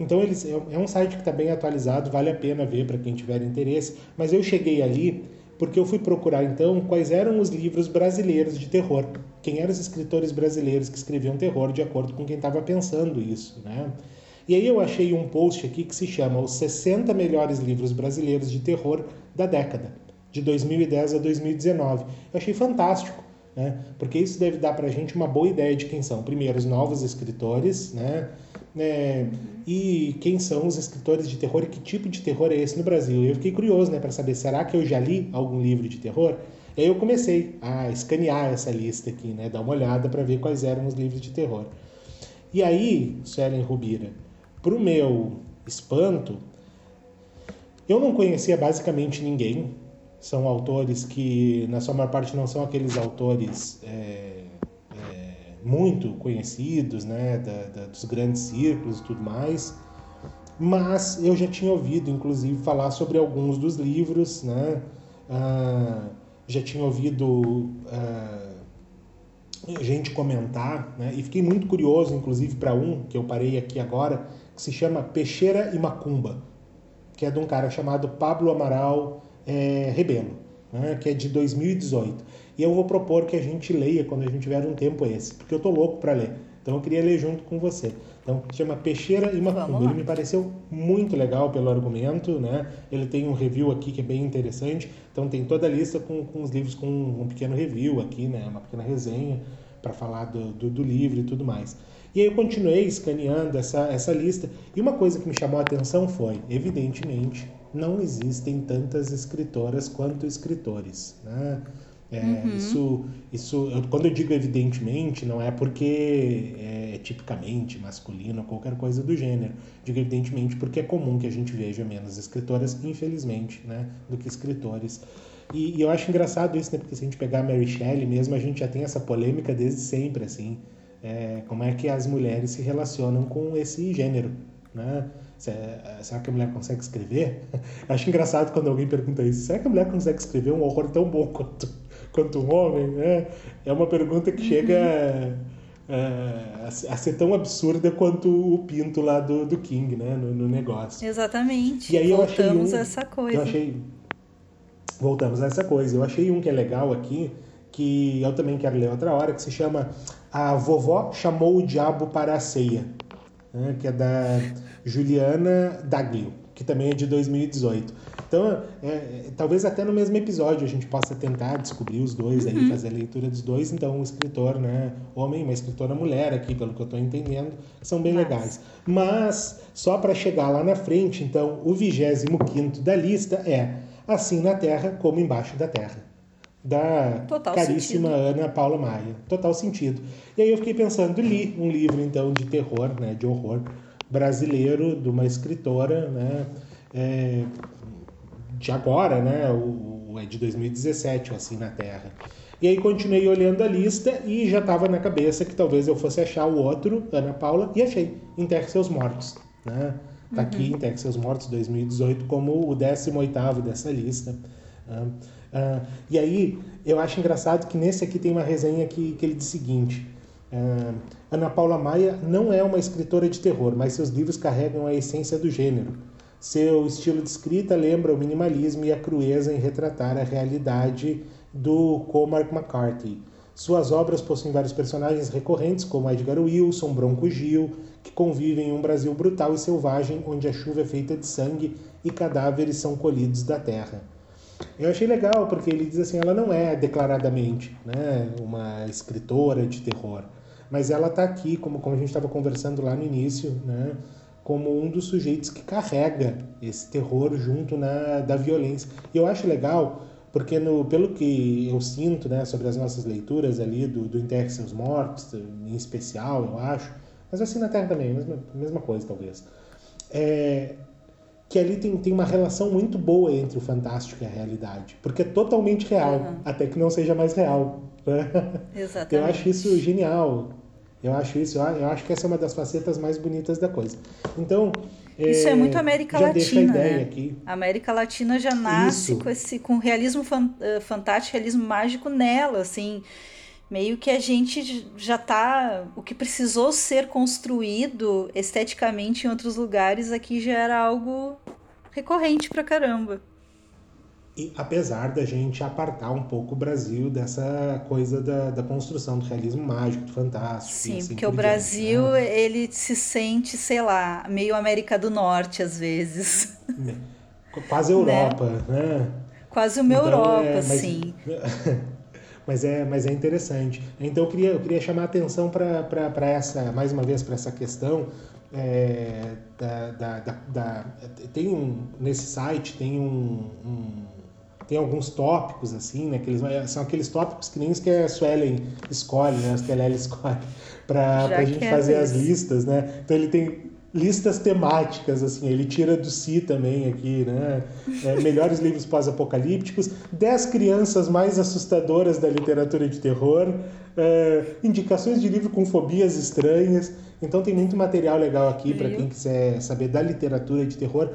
Então eles é, é um site que está bem atualizado, vale a pena ver para quem tiver interesse. Mas eu cheguei ali porque eu fui procurar então quais eram os livros brasileiros de terror, quem eram os escritores brasileiros que escreviam terror de acordo com quem estava pensando isso, né? E aí eu achei um post aqui que se chama Os 60 melhores livros brasileiros de terror da década de 2010 a 2019. Eu achei fantástico, né? porque isso deve dar para a gente uma boa ideia de quem são, primeiro, os novos escritores, né? É, e quem são os escritores de terror e que tipo de terror é esse no Brasil. Eu fiquei curioso né, para saber, será que eu já li algum livro de terror? E aí eu comecei a escanear essa lista aqui, né, dar uma olhada para ver quais eram os livros de terror. E aí, Suelen Rubira, para o meu espanto, eu não conhecia basicamente ninguém são autores que, na sua maior parte, não são aqueles autores é, é, muito conhecidos, né, da, da, dos grandes círculos e tudo mais, mas eu já tinha ouvido, inclusive, falar sobre alguns dos livros, né, ah, já tinha ouvido ah, gente comentar, né, e fiquei muito curioso, inclusive, para um que eu parei aqui agora, que se chama Peixeira e Macumba, que é de um cara chamado Pablo Amaral é, Rebelo, né, que é de 2018. E eu vou propor que a gente leia quando a gente tiver um tempo esse, porque eu tô louco para ler. Então eu queria ler junto com você. Então chama Peixeira e Macumba. Ele me pareceu muito legal pelo argumento, né? Ele tem um review aqui que é bem interessante. Então tem toda a lista com, com os livros com um pequeno review aqui, né? Uma pequena resenha. para falar do, do, do, livro e tudo mais. E aí eu continuei escaneando essa, essa lista, e uma coisa que me chamou a atenção foi, evidentemente, não existem tantas escritoras quanto escritores. Né? É, uhum. Isso, isso eu, quando eu digo evidentemente, não é porque é tipicamente masculino ou qualquer coisa do gênero. Digo evidentemente porque é comum que a gente veja menos escritoras, infelizmente, né, do que escritores. E, e eu acho engraçado isso, né, porque se a gente pegar a Mary Shelley mesmo, a gente já tem essa polêmica desde sempre, assim. É, como é que as mulheres se relacionam com esse gênero, né? Será que a mulher consegue escrever? Acho engraçado quando alguém pergunta isso. Será que a mulher consegue escrever um horror tão bom quanto quanto um homem, né? É uma pergunta que chega a, a, a, ser tão absurda quanto o pinto lá do, do King, né? No, no negócio. Exatamente. E aí Voltamos eu achei um, a essa coisa. Eu achei, voltamos a essa coisa. Eu achei um que é legal aqui, que eu também quero ler outra hora, que se chama A Vovó Chamou o Diabo para a Ceia, né? que é da Juliana Daglio, que também é de 2018. Então, é, é, talvez até no mesmo episódio a gente possa tentar descobrir os dois uhum. aí, fazer a leitura dos dois. Então, um escritor, né, homem, uma escritora mulher aqui, pelo que eu estou entendendo, são bem Mas... legais. Mas, só para chegar lá na frente, então, o 25 da lista é Assim na Terra como Embaixo da Terra da Total caríssima sentido. Ana Paula Maia. Total sentido. E aí eu fiquei pensando, li um livro então de terror, né, de horror brasileiro de uma escritora, né, é, de agora, né? O, é de 2017, o Assim na Terra. E aí continuei olhando a lista e já estava na cabeça que talvez eu fosse achar o outro, Ana Paula, e achei, Enterre Seus Mortos. Né? Tá uhum. aqui, Enterre Seus Mortos 2018, como o 18º dessa lista. Uh, uh, e aí, eu acho engraçado que nesse aqui tem uma resenha que, que ele diz o seguinte... Uh, Ana Paula Maia não é uma escritora de terror, mas seus livros carregam a essência do gênero. Seu estilo de escrita lembra o minimalismo e a crueza em retratar a realidade do Cormac McCarthy. Suas obras possuem vários personagens recorrentes, como Edgar Wilson, Bronco Gil, que convivem em um Brasil brutal e selvagem, onde a chuva é feita de sangue e cadáveres são colhidos da terra. Eu achei legal, porque ele diz assim, ela não é declaradamente né, uma escritora de terror, mas ela está aqui, como, como a gente estava conversando lá no início, né, como um dos sujeitos que carrega esse terror junto na, da violência. E eu acho legal, porque no, pelo que eu sinto né, sobre as nossas leituras ali do, do Enterre Seus Mortos, em especial, eu acho, mas assim na Terra também, mesma, mesma coisa talvez, é, que ali tem, tem uma relação muito boa entre o fantástico e a realidade, porque é totalmente real, uhum. até que não seja mais real. Né? Exatamente. Eu acho isso genial. Eu acho isso, eu acho que essa é uma das facetas mais bonitas da coisa. Então, isso é, é muito América já Latina, né? Aqui. A América Latina já nasce com esse com realismo uh, fantástico, realismo mágico nela, assim, meio que a gente já tá o que precisou ser construído esteticamente em outros lugares aqui já era algo recorrente pra caramba. E apesar da gente apartar um pouco o Brasil dessa coisa da, da construção do realismo mágico, do fantástico. Sim, assim porque por o Brasil, diante, né? ele se sente, sei lá, meio América do Norte às vezes. Quase Europa, né? né? Quase uma então, Europa, é, mas, sim. mas, é, mas é interessante. Então eu queria, eu queria chamar a atenção para essa, mais uma vez, para essa questão é, da, da, da, da, tem um nesse site tem um, um, tem alguns tópicos, assim, né? Que eles, são aqueles tópicos que nem que a Suelen escolhe, né? As a escolhe para a gente fazer as listas, né? Então ele tem listas temáticas, assim, ele tira do Si também aqui, né? É, melhores livros pós-apocalípticos, 10 crianças mais assustadoras da literatura de terror, é, indicações de livro com fobias estranhas. Então tem muito material legal aqui para quem quiser saber da literatura de terror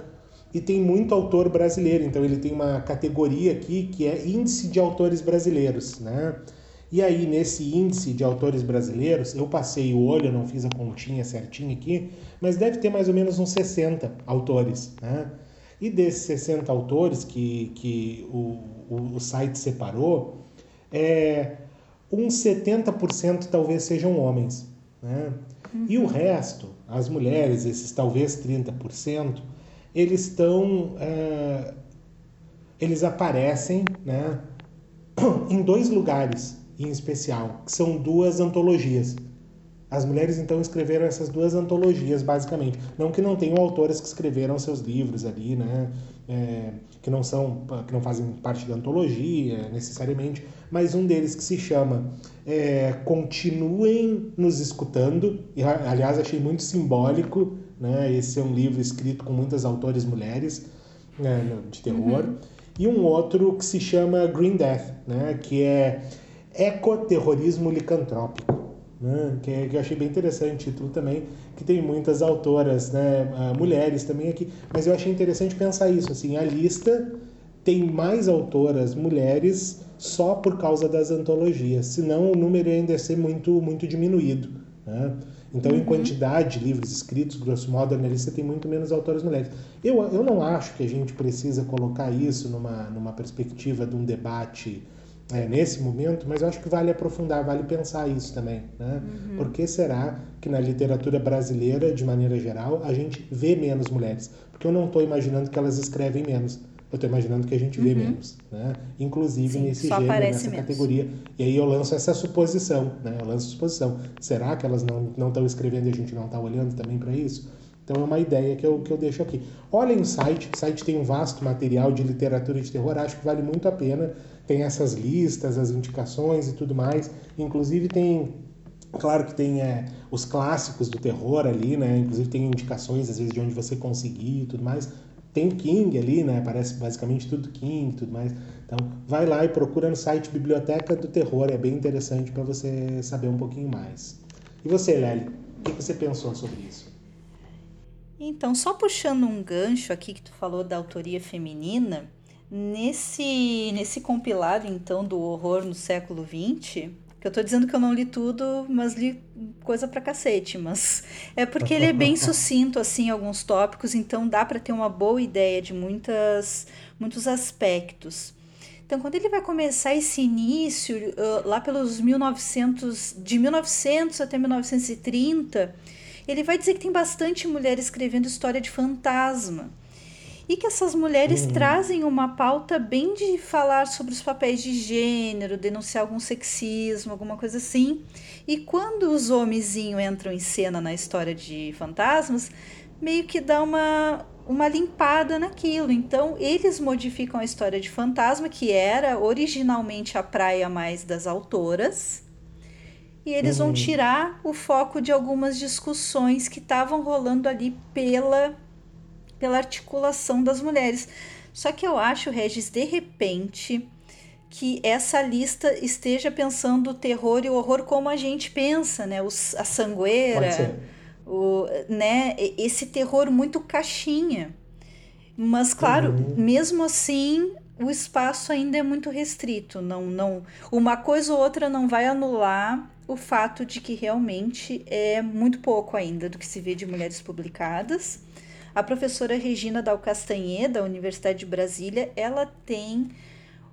e tem muito autor brasileiro, então ele tem uma categoria aqui que é índice de autores brasileiros, né? E aí nesse índice de autores brasileiros, eu passei o olho, não fiz a continha certinha aqui, mas deve ter mais ou menos uns 60 autores, né? E desses 60 autores que, que o, o, o site separou, é, uns 70% talvez sejam homens, né? Uhum. E o resto, as mulheres, esses talvez 30%, eles estão. Uh, eles aparecem né, em dois lugares em especial, que são duas antologias. As mulheres então escreveram essas duas antologias, basicamente. Não que não tenham autoras que escreveram seus livros ali, né? É, que não são, que não fazem parte da antologia necessariamente, mas um deles que se chama é, Continuem nos escutando. E, aliás, achei muito simbólico, né? Esse é um livro escrito com muitas autores mulheres né? de terror. Uhum. E um outro que se chama Green Death, né? Que é ecoterrorismo licantrópico né? que, que eu achei bem interessante o título também, que tem muitas autoras, né, ah, mulheres também aqui, mas eu achei interessante pensar isso, assim, a lista tem mais autoras mulheres só por causa das antologias, senão o número ainda ia ser muito, muito diminuído, né? Então, uhum. em quantidade de livros escritos, grosso modo, na lista tem muito menos autoras mulheres. Eu, eu não acho que a gente precisa colocar isso numa, numa perspectiva de um debate é, nesse momento, mas eu acho que vale aprofundar, vale pensar isso também. Né? Uhum. Por que será que na literatura brasileira, de maneira geral, a gente vê menos mulheres? Porque eu não estou imaginando que elas escrevem menos. Eu estou imaginando que a gente vê uhum. menos, né? Inclusive Sim, nesse gênero, nessa menos. categoria. E aí eu lanço essa suposição, né? Eu lanço a suposição. Será que elas não estão escrevendo e a gente não está olhando também para isso? Então é uma ideia que eu, que eu deixo aqui. Olhem o site, o site tem um vasto material de literatura de terror, acho que vale muito a pena tem essas listas, as indicações e tudo mais. Inclusive tem, claro que tem é, os clássicos do terror ali, né? Inclusive tem indicações às vezes de onde você conseguir e tudo mais. Tem King ali, né? Parece basicamente tudo King e tudo mais. Então, vai lá e procura no site Biblioteca do Terror, é bem interessante para você saber um pouquinho mais. E você, Lely, o que você pensou sobre isso? Então, só puxando um gancho aqui que tu falou da autoria feminina, Nesse, nesse compilado, então, do horror no século XX, que eu tô dizendo que eu não li tudo, mas li coisa pra cacete, mas é porque ele é bem sucinto, assim, alguns tópicos, então dá para ter uma boa ideia de muitas, muitos aspectos. Então, quando ele vai começar esse início, uh, lá pelos 1900, de 1900 até 1930, ele vai dizer que tem bastante mulher escrevendo história de fantasma e que essas mulheres uhum. trazem uma pauta bem de falar sobre os papéis de gênero, denunciar algum sexismo, alguma coisa assim. E quando os homenzinhos entram em cena na história de fantasmas, meio que dá uma, uma limpada naquilo. Então, eles modificam a história de fantasma, que era originalmente a praia mais das autoras, e eles uhum. vão tirar o foco de algumas discussões que estavam rolando ali pela pela articulação das mulheres. Só que eu acho, Regis, de repente, que essa lista esteja pensando o terror e o horror como a gente pensa, né? Os, a sangueira, o, né? Esse terror muito caixinha. Mas, claro, uhum. mesmo assim, o espaço ainda é muito restrito. Não, não, uma coisa ou outra não vai anular o fato de que realmente é muito pouco ainda do que se vê de mulheres publicadas. A professora Regina Dal Castanheda, da Universidade de Brasília, ela tem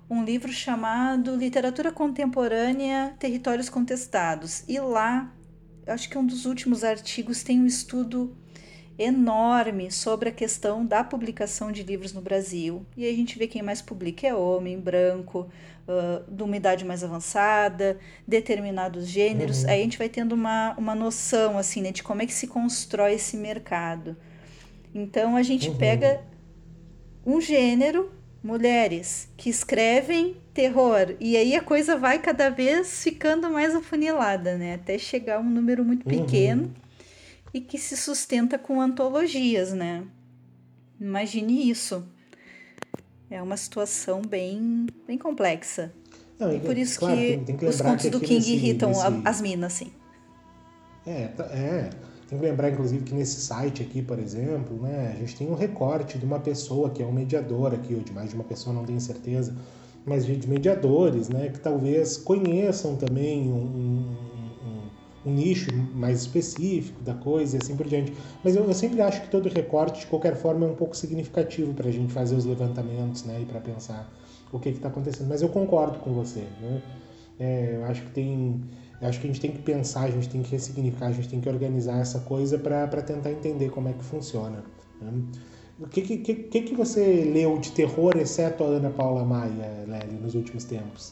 um livro chamado Literatura Contemporânea, Territórios Contestados. E lá, acho que um dos últimos artigos tem um estudo enorme sobre a questão da publicação de livros no Brasil. E aí a gente vê quem mais publica é homem, branco, uh, de uma idade mais avançada, determinados gêneros. Uhum. Aí a gente vai tendo uma, uma noção assim, né, de como é que se constrói esse mercado. Então a gente uhum. pega um gênero, mulheres, que escrevem terror, e aí a coisa vai cada vez ficando mais afunilada, né? Até chegar a um número muito uhum. pequeno uhum. e que se sustenta com antologias, né? Imagine isso. É uma situação bem, bem complexa. Não, e por isso claro, que, tem, tem que os contos do King nesse, irritam nesse... as minas, assim. É, tá, é. Tem que lembrar, inclusive, que nesse site aqui, por exemplo, né, a gente tem um recorte de uma pessoa que é um mediador aqui, ou de mais de uma pessoa, não tenho certeza, mas de mediadores, né, que talvez conheçam também um, um, um, um nicho mais específico da coisa e assim por diante. Mas eu, eu sempre acho que todo recorte, de qualquer forma, é um pouco significativo para a gente fazer os levantamentos né, e para pensar o que está acontecendo. Mas eu concordo com você. Né? É, eu acho que tem eu acho que a gente tem que pensar, a gente tem que ressignificar, a gente tem que organizar essa coisa para tentar entender como é que funciona. Né? O que, que, que, que você leu de terror, exceto a Ana Paula Maia, Lely, nos últimos tempos?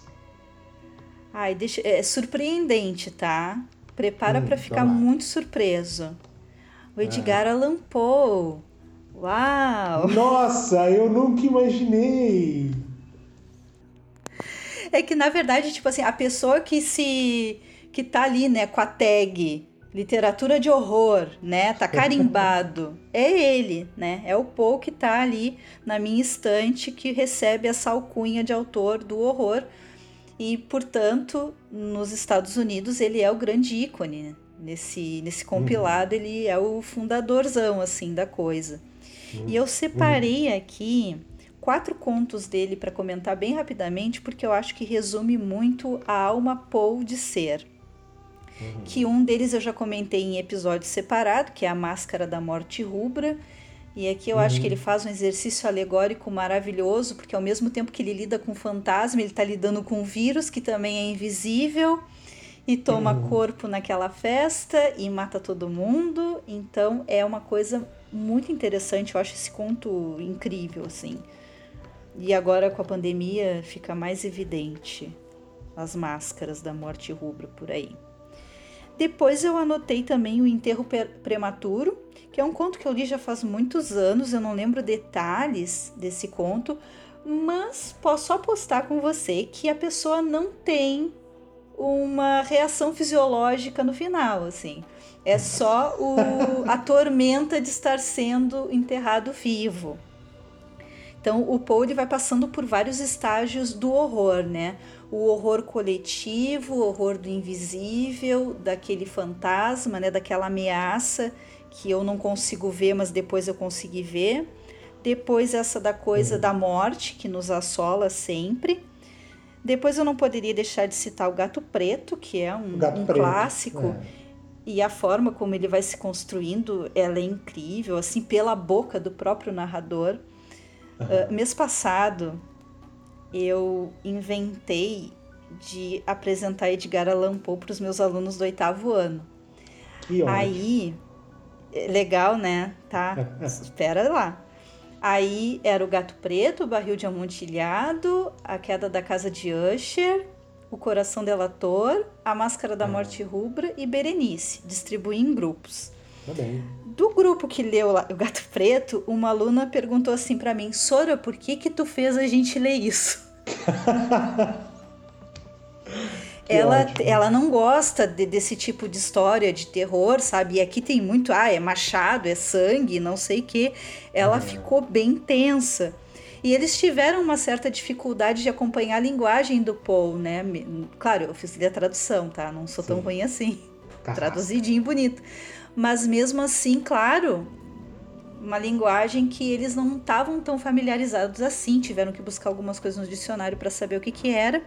Ai, deixa, é surpreendente, tá? Prepara hum, para ficar muito surpreso. O Edgar ah. Allan Poe. Uau! Nossa, eu nunca imaginei. É que na verdade, tipo assim, a pessoa que se que tá ali, né, com a tag literatura de horror, né? Tá carimbado. é ele, né? É o Poe que tá ali na minha estante que recebe essa alcunha de autor do horror. E, portanto, nos Estados Unidos ele é o grande ícone. Né? Nesse, nesse compilado, uhum. ele é o fundadorzão, assim, da coisa. Uhum. E eu separei uhum. aqui quatro contos dele para comentar bem rapidamente, porque eu acho que resume muito a alma Poe de ser. Uhum. Que um deles eu já comentei em episódio separado, que é a Máscara da Morte Rubra. E aqui eu uhum. acho que ele faz um exercício alegórico maravilhoso, porque ao mesmo tempo que ele lida com fantasma, ele está lidando com vírus, que também é invisível, e toma uhum. corpo naquela festa e mata todo mundo. Então é uma coisa muito interessante, eu acho esse conto incrível, assim. E agora com a pandemia fica mais evidente as máscaras da morte rubra por aí. Depois eu anotei também o Enterro Prematuro, que é um conto que eu li já faz muitos anos, eu não lembro detalhes desse conto, mas posso apostar com você que a pessoa não tem uma reação fisiológica no final, assim. É só o, a tormenta de estar sendo enterrado vivo. Então o Poe vai passando por vários estágios do horror, né? O horror coletivo, o horror do invisível, daquele fantasma, né, daquela ameaça que eu não consigo ver, mas depois eu consegui ver. Depois essa da coisa uhum. da morte que nos assola sempre. Depois eu não poderia deixar de citar o Gato Preto, que é um, um clássico. É. E a forma como ele vai se construindo, ela é incrível, assim, pela boca do próprio narrador. Uhum. Uh, mês passado, eu inventei de apresentar Edgar Allan Poe para os meus alunos do oitavo ano. Que Aí, é legal, né? Tá? Espera lá. Aí era o Gato Preto, o Barril de Amontilhado, A Queda da Casa de Usher, O Coração Delator, A Máscara da ah. Morte Rubra e Berenice. Distribuí em grupos. Tá bem. Do grupo que leu o Gato Preto, uma aluna perguntou assim para mim: Sora, por que que tu fez a gente ler isso? ela, ela não gosta de, desse tipo de história de terror, sabe? E aqui tem muito, ah, é machado, é sangue, não sei o que. Ela uhum. ficou bem tensa. E eles tiveram uma certa dificuldade de acompanhar a linguagem do Paul, né? Claro, eu fiz a tradução, tá? Não sou Sim. tão ruim assim. Traduzidinho bonito. Mas mesmo assim, claro, uma linguagem que eles não estavam tão familiarizados assim, tiveram que buscar algumas coisas no dicionário para saber o que que era.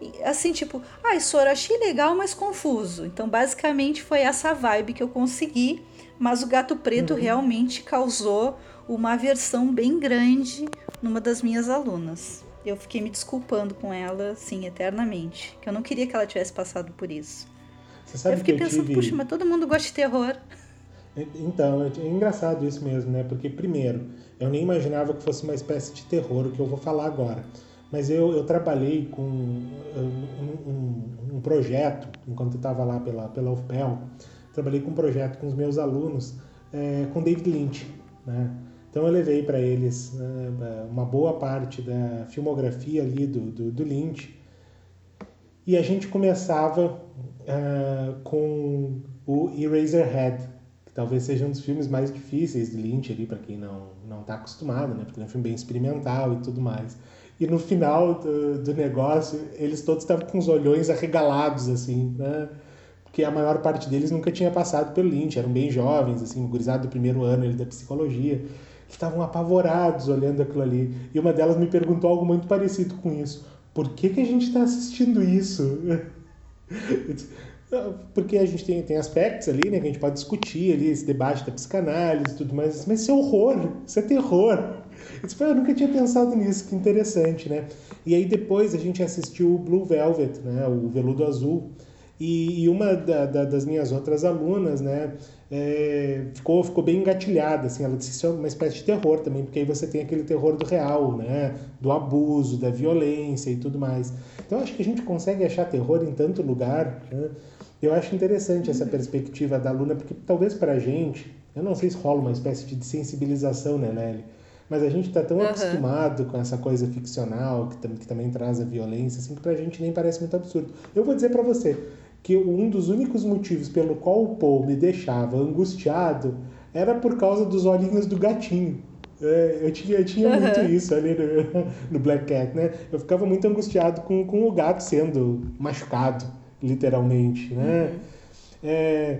E, assim, tipo, ah, isso eu achei legal, mas confuso. Então, basicamente foi essa vibe que eu consegui, mas o Gato Preto uhum. realmente causou uma aversão bem grande numa das minhas alunas. Eu fiquei me desculpando com ela, assim, eternamente. Que eu não queria que ela tivesse passado por isso. Você sabe eu fiquei que eu pensando, tive... puxa, mas todo mundo gosta de terror. Então, é engraçado isso mesmo, né? Porque, primeiro, eu nem imaginava que fosse uma espécie de terror o que eu vou falar agora. Mas eu, eu trabalhei com um, um, um projeto, enquanto eu estava lá pela, pela UFPEL, trabalhei com um projeto com os meus alunos é, com David Lynch, né? Então eu levei para eles né, uma boa parte da filmografia ali do, do, do Lynch e a gente começava uh, com o Eraserhead, que talvez seja um dos filmes mais difíceis de Lynch ali para quem não não está acostumado, né? Porque é um filme bem experimental e tudo mais. E no final do, do negócio, eles todos estavam com os olhões arregalados assim, né? Porque a maior parte deles nunca tinha passado pelo Lynch, eram bem jovens, assim, gurizado do primeiro ano ele, da psicologia. Estavam apavorados olhando aquilo ali. E uma delas me perguntou algo muito parecido com isso. Por que, que a gente está assistindo isso? Porque a gente tem, tem aspectos ali, né, que a gente pode discutir ali, esse debate da psicanálise e tudo mais, mas isso é horror, isso é terror. Eu, disse, eu nunca tinha pensado nisso, que interessante, né? E aí depois a gente assistiu o Blue Velvet, né, o Veludo Azul, e, e uma da, da, das minhas outras alunas, né, é, ficou, ficou bem engatilhada, assim, ela disse isso é uma espécie de terror também, porque aí você tem aquele terror do real, né, do abuso, da violência e tudo mais. Então acho que a gente consegue achar terror em tanto lugar, né? Eu acho interessante essa perspectiva da Luna, porque talvez para a gente, eu não sei se rola uma espécie de sensibilização, né, Nelly? Mas a gente está tão uhum. acostumado com essa coisa ficcional, que, que também traz a violência, assim, que para a gente nem parece muito absurdo. Eu vou dizer para você, que um dos únicos motivos pelo qual o Paul me deixava angustiado era por causa dos olhinhos do gatinho. É, eu tinha, eu tinha uhum. muito isso ali no, no, Black Cat, né? Eu ficava muito angustiado com, com o gato sendo machucado, literalmente, né? Uhum. É,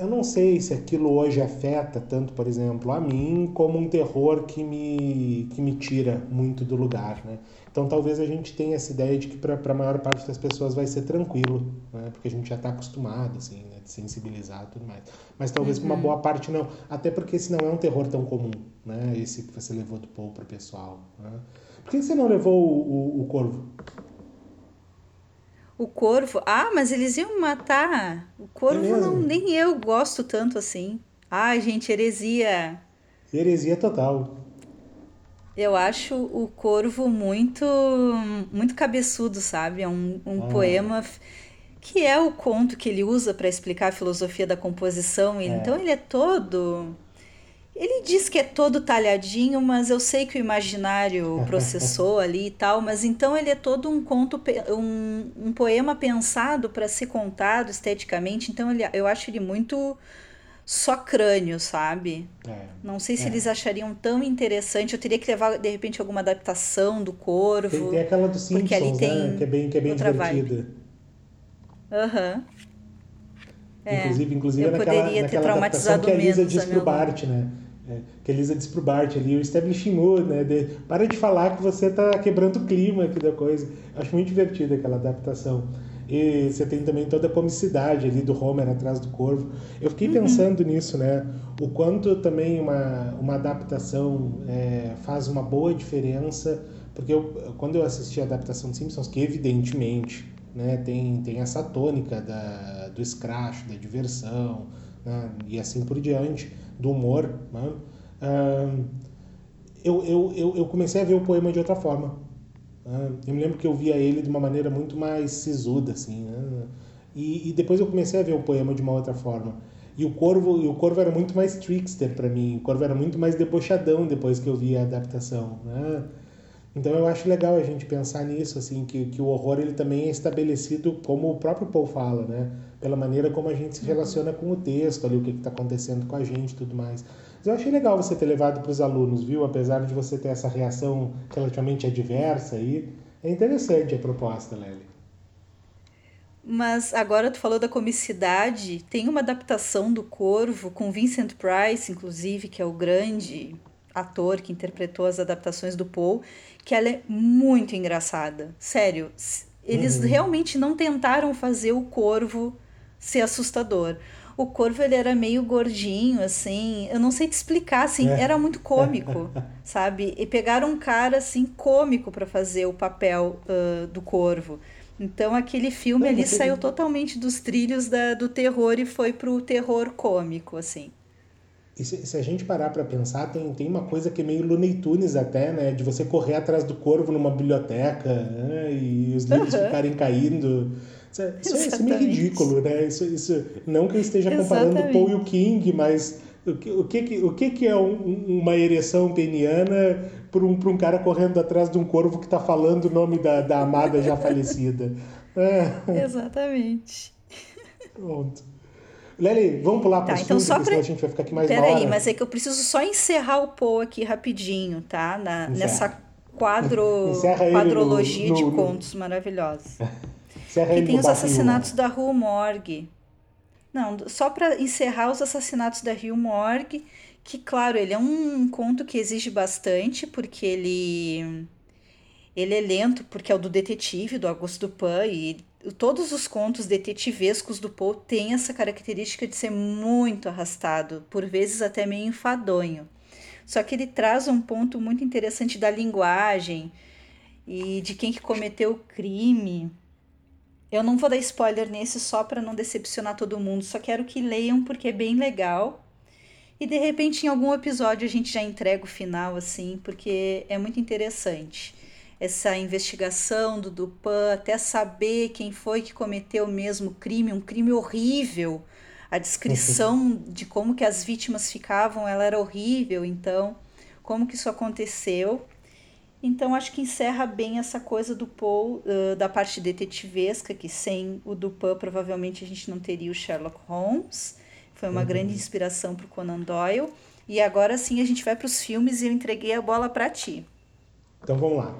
eu não sei se aquilo hoje afeta tanto, por exemplo, a mim, como um terror que me, que me tira muito do lugar, né? Então talvez a gente tenha essa ideia de que para a maior parte das pessoas vai ser tranquilo, né? Porque a gente já está acostumado, assim, né? de sensibilizar e tudo mais. Mas talvez uhum. para uma boa parte não. Até porque esse não é um terror tão comum, né? Esse que você levou do Paul para o pessoal. Né? Por que você não levou o, o, o corvo? O corvo. Ah, mas eles iam matar. O corvo é não, nem eu gosto tanto assim. Ai, gente, heresia. Heresia total. Eu acho o corvo muito muito cabeçudo, sabe? É um, um ah. poema que é o conto que ele usa para explicar a filosofia da composição. É. Então ele é todo ele diz que é todo talhadinho, mas eu sei que o imaginário processou ali e tal, mas então ele é todo um conto, um, um poema pensado para ser contado esteticamente, então ele, eu acho ele muito só crânio, sabe? É, Não sei se é. eles achariam tão interessante. Eu teria que levar, de repente, alguma adaptação do Corvo. Tem, tem aquela do Simpsons, porque ali tem né? Que é bem, que é bem divertida. Aham. Uhum. É, inclusive, inclusive eu naquela, poderia ter traumatizado que a Lisa diz pro Bart, né? É, que a Lisa diz pro Bart ali, o establishing mood, né? De, para de falar que você tá quebrando o clima aqui da coisa. Acho muito divertida aquela adaptação. E você tem também toda a comicidade ali do Homer atrás do corvo. Eu fiquei uhum. pensando nisso, né? O quanto também uma, uma adaptação é, faz uma boa diferença. Porque eu, quando eu assisti a adaptação de Simpsons, que evidentemente né, tem, tem essa tônica da, do scratch, da diversão, né, e assim por diante, do humor, né, uh, eu, eu, eu comecei a ver o poema de outra forma. Uh, eu me lembro que eu via ele de uma maneira muito mais sisuda, assim, né, e, e depois eu comecei a ver o poema de uma outra forma. E o Corvo, o Corvo era muito mais trickster para mim, o Corvo era muito mais debochadão depois que eu vi a adaptação, né? Então eu acho legal a gente pensar nisso, assim, que, que o horror ele também é estabelecido, como o próprio Paul fala, né? Pela maneira como a gente se relaciona com o texto, ali, o que está acontecendo com a gente tudo mais. Mas eu achei legal você ter levado para os alunos, viu? Apesar de você ter essa reação relativamente adversa aí. É interessante a proposta, Lely. Mas agora tu falou da comicidade, tem uma adaptação do Corvo com Vincent Price, inclusive, que é o grande ator que interpretou as adaptações do Paul, que ela é muito engraçada. Sério, eles uhum. realmente não tentaram fazer o corvo ser assustador. O corvo ele era meio gordinho, assim, eu não sei te explicar, assim, é. era muito cômico, sabe? E pegaram um cara assim cômico para fazer o papel uh, do corvo. Então aquele filme ali saiu totalmente dos trilhos da, do terror e foi pro terror cômico, assim. E se, se, a gente parar para pensar, tem, tem uma coisa que é meio Looney Tunes até, né? De você correr atrás do corvo numa biblioteca né? e os livros uhum. ficarem caindo. Isso, é, isso, é, isso é meio ridículo, né? Isso, isso, não que eu esteja comparando Exatamente. Paul e o King, mas o que, o que, o que, é um, uma ereção peniana para um, um cara correndo atrás de um corvo que está falando o nome da, da amada já falecida? É. Exatamente. Pronto. Lely, vamos pular para tá, então só pra... a gente vai ficar aqui mais Pera aí, mas é que eu preciso só encerrar o Paul aqui rapidinho, tá? Na, nessa quadro, quadrologia no, no, de contos maravilhosos. Encerra que tem os assassinatos da Rue Morgue. Não, só para encerrar os assassinatos da Rio Morgue, que claro, ele é um conto que exige bastante, porque ele ele é lento, porque é o do detetive, do Augusto Dupin, e todos os contos detetivescos do Poe têm essa característica de ser muito arrastado, por vezes até meio enfadonho. Só que ele traz um ponto muito interessante da linguagem e de quem que cometeu o crime. Eu não vou dar spoiler nesse só para não decepcionar todo mundo, só quero que leiam porque é bem legal. E de repente em algum episódio a gente já entrega o final assim, porque é muito interessante. Essa investigação do Dupan, até saber quem foi que cometeu o mesmo crime, um crime horrível. A descrição de como que as vítimas ficavam, ela era horrível, então como que isso aconteceu. Então acho que encerra bem essa coisa do Paul, uh, da parte detetivesca, que sem o Dupin provavelmente a gente não teria o Sherlock Holmes. Foi uma uhum. grande inspiração para o Conan Doyle. E agora sim a gente vai para os filmes e eu entreguei a bola para ti. Então vamos lá.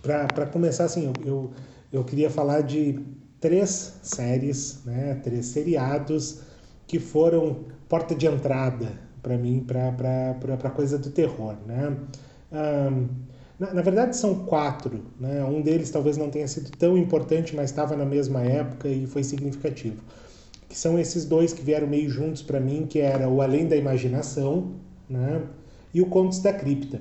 Para começar, assim, eu, eu, eu, queria falar de três séries, né, três seriados que foram porta de entrada para mim para a coisa do terror. Né? Um, na, na, verdade, são quatro. Né? Um deles talvez não tenha sido tão importante, mas estava na mesma época e foi significativo. Que são esses dois que vieram meio juntos para mim, que era o Além da Imaginação né? e o Contos da Cripta.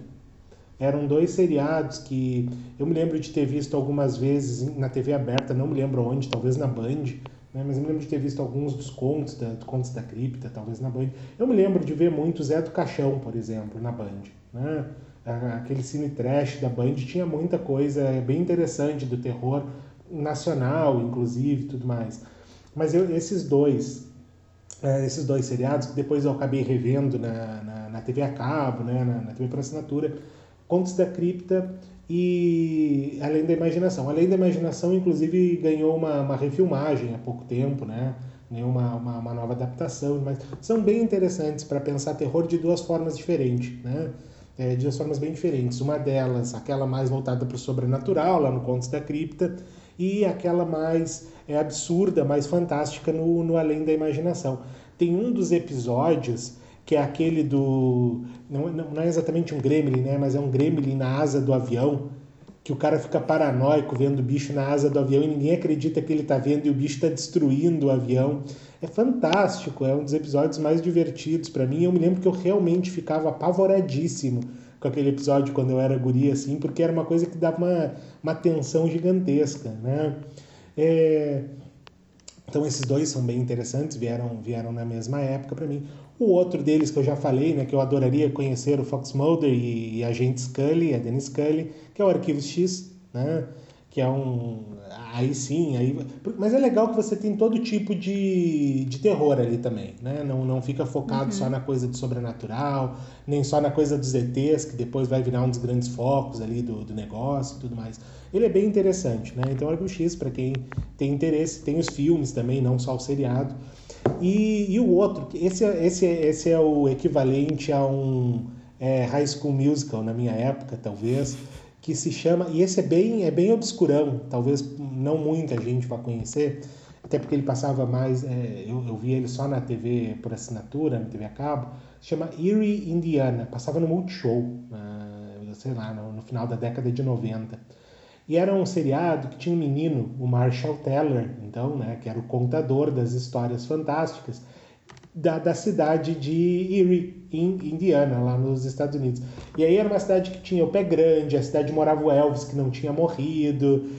Eram dois seriados que eu me lembro de ter visto algumas vezes na TV aberta, não me lembro onde, talvez na Band, né? mas eu me lembro de ter visto alguns dos contos, da, contos da cripta, talvez na Band. Eu me lembro de ver muito Zé do Caixão, por exemplo, na Band. Né? Aquele cine trash da Band tinha muita coisa bem interessante do terror nacional, inclusive, tudo mais. Mas eu, esses dois, é, esses dois seriados, que depois eu acabei revendo na, na, na TV a cabo, né, na, na TV por assinatura, Contos da Cripta e Além da Imaginação. Além da Imaginação, inclusive, ganhou uma, uma refilmagem há pouco tempo, né? Uma, uma, uma nova adaptação, mas são bem interessantes para pensar terror de duas formas diferentes, né? É, de duas formas bem diferentes. Uma delas, aquela mais voltada para o sobrenatural, lá no Contos da Cripta, e aquela mais é, absurda, mais fantástica no, no Além da Imaginação. Tem um dos episódios que é aquele do. Não, não é exatamente um gremlin, né? Mas é um gremlin na asa do avião, que o cara fica paranoico vendo o bicho na asa do avião e ninguém acredita que ele está vendo e o bicho está destruindo o avião. É fantástico, é um dos episódios mais divertidos para mim. Eu me lembro que eu realmente ficava apavoradíssimo com aquele episódio quando eu era guri, assim, porque era uma coisa que dava uma, uma tensão gigantesca, né? É... Então esses dois são bem interessantes, vieram, vieram na mesma época para mim. O outro deles que eu já falei, né, que eu adoraria conhecer o Fox Mulder e, e a gente Scully, a Dennis Scully, que é o Arquivo X, né? que é um. Aí sim, aí. Mas é legal que você tem todo tipo de, de terror ali também, né? Não, não fica focado uhum. só na coisa do sobrenatural, nem só na coisa dos ETs, que depois vai virar um dos grandes focos ali do, do negócio e tudo mais. Ele é bem interessante, né? Então, Argo X, para quem tem interesse, tem os filmes também, não só o seriado. E, e o outro, esse, esse, esse é o equivalente a um é, High School Musical na minha época, talvez que se chama, e esse é bem, é bem obscurão, talvez não muita gente vá conhecer, até porque ele passava mais, é, eu, eu vi ele só na TV por assinatura, na TV a cabo, se chama Erie, Indiana, passava no Multishow, uh, sei lá, no, no, final da década de 90. E era um seriado que tinha um menino, o Marshall Teller, então, né, que era o contador das histórias fantásticas, da, da cidade de Erie, em Indiana, lá nos Estados Unidos. E aí era uma cidade que tinha o pé grande, a cidade morava o Elvis, que não tinha morrido.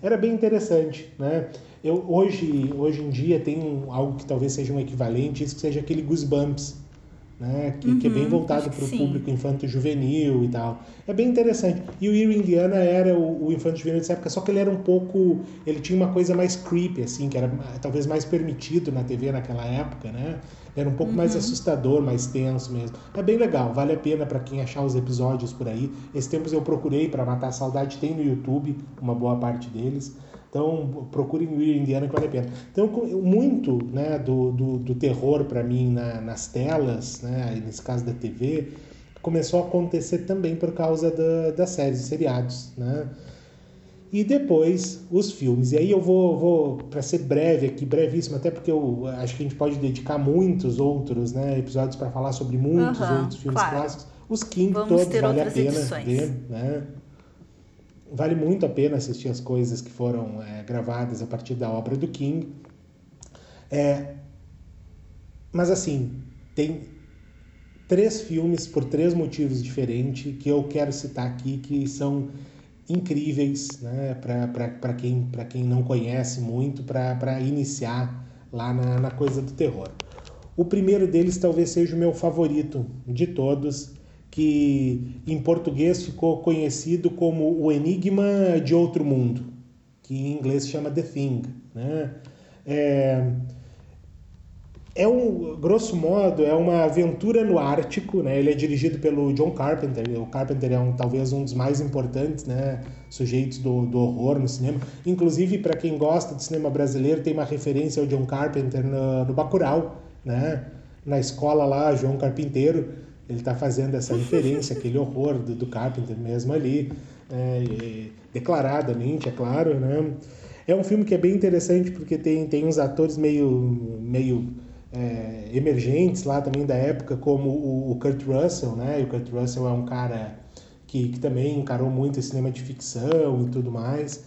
Era bem interessante, né? Eu, hoje, hoje em dia tem algo que talvez seja um equivalente, isso que seja aquele Goosebumps, né? Que, uhum, que é bem uhum, voltado para o público infanto-juvenil e tal. É bem interessante. E o Erie Indiana era o, o infanto-juvenil dessa época, só que ele era um pouco... Ele tinha uma coisa mais creepy, assim, que era talvez mais permitido na TV naquela época, né? Era um pouco uhum. mais assustador, mais tenso mesmo. É bem legal, vale a pena para quem achar os episódios por aí. Esses tempos eu procurei para matar a saudade, tem no YouTube uma boa parte deles. Então, procurem o Indiana que vale a pena. Então, muito né, do, do, do terror para mim na, nas telas, né, nesse caso da TV, começou a acontecer também por causa da, das séries e seriados. Né? E depois os filmes. E aí eu vou, vou para ser breve aqui, brevíssimo, até porque eu acho que a gente pode dedicar muitos outros né, episódios para falar sobre muitos uhum, outros filmes claro. clássicos. Os King Vamos todos, vale a pena edições. ver. Né? Vale muito a pena assistir as coisas que foram é, gravadas a partir da obra do King. É, mas assim, tem três filmes por três motivos diferentes que eu quero citar aqui que são incríveis né, para quem, quem não conhece muito, para iniciar lá na, na coisa do terror. O primeiro deles talvez seja o meu favorito de todos, que em português ficou conhecido como O Enigma de Outro Mundo, que em inglês chama The Thing. Né? É, é um, grosso modo, é uma aventura no Ártico, né? Ele é dirigido pelo John Carpenter. O Carpenter é um, talvez um dos mais importantes, né, sujeitos do, do horror no cinema. Inclusive, para quem gosta de cinema brasileiro, tem uma referência ao John Carpenter no, no Bacurau, né? Na escola lá, João Carpinteiro, ele está fazendo essa referência, aquele horror do, do Carpenter mesmo ali, é, declaradamente, é claro, né? É um filme que é bem interessante porque tem, tem uns atores meio, meio é, emergentes lá também da época, como o, o, Kurt Russell, né? E o Kurt Russell é um cara que, que também encarou muito esse cinema de ficção e tudo mais.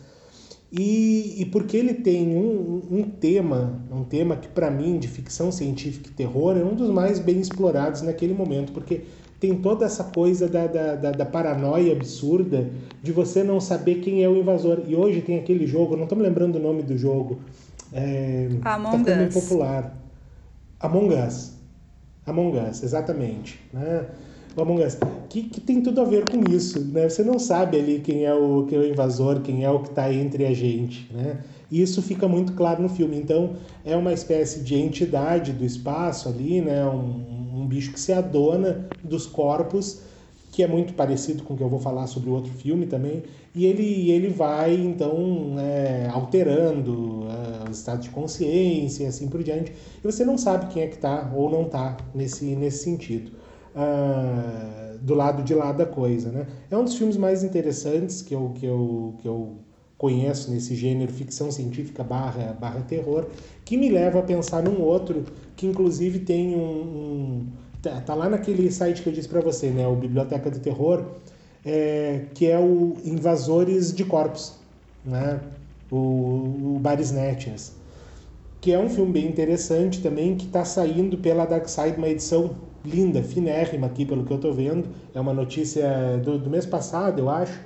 E, e porque ele tem um, um tema, um tema que para mim de ficção científica e terror é um dos mais bem explorados naquele momento, porque tem toda essa coisa da, da, da, da paranoia absurda de você não saber quem é o invasor. E hoje tem aquele jogo, não estou me lembrando o nome do jogo, é, Among tá Us. popular. Among Us. Among Us, exatamente. Né? O Among Us, que, que tem tudo a ver com isso. Né? Você não sabe ali quem é o, quem é o invasor, quem é o que está entre a gente. Né? E isso fica muito claro no filme. Então, é uma espécie de entidade do espaço ali, né? um, um bicho que se adona dos corpos que é muito parecido com o que eu vou falar sobre o outro filme também, e ele, ele vai, então, é, alterando é, o estado de consciência e assim por diante, e você não sabe quem é que está ou não está nesse, nesse sentido. Uh, do lado de lá da coisa, né? É um dos filmes mais interessantes que eu, que eu, que eu conheço nesse gênero ficção científica barra, barra terror, que me leva a pensar num outro que inclusive tem um, um Tá, tá lá naquele site que eu disse para você, né? O Biblioteca do Terror, é, que é o Invasores de Corpos, né? O, o Body que é um filme bem interessante também, que está saindo pela Dark Side, uma edição linda, finérrima aqui, pelo que eu estou vendo. É uma notícia do, do mês passado, eu acho.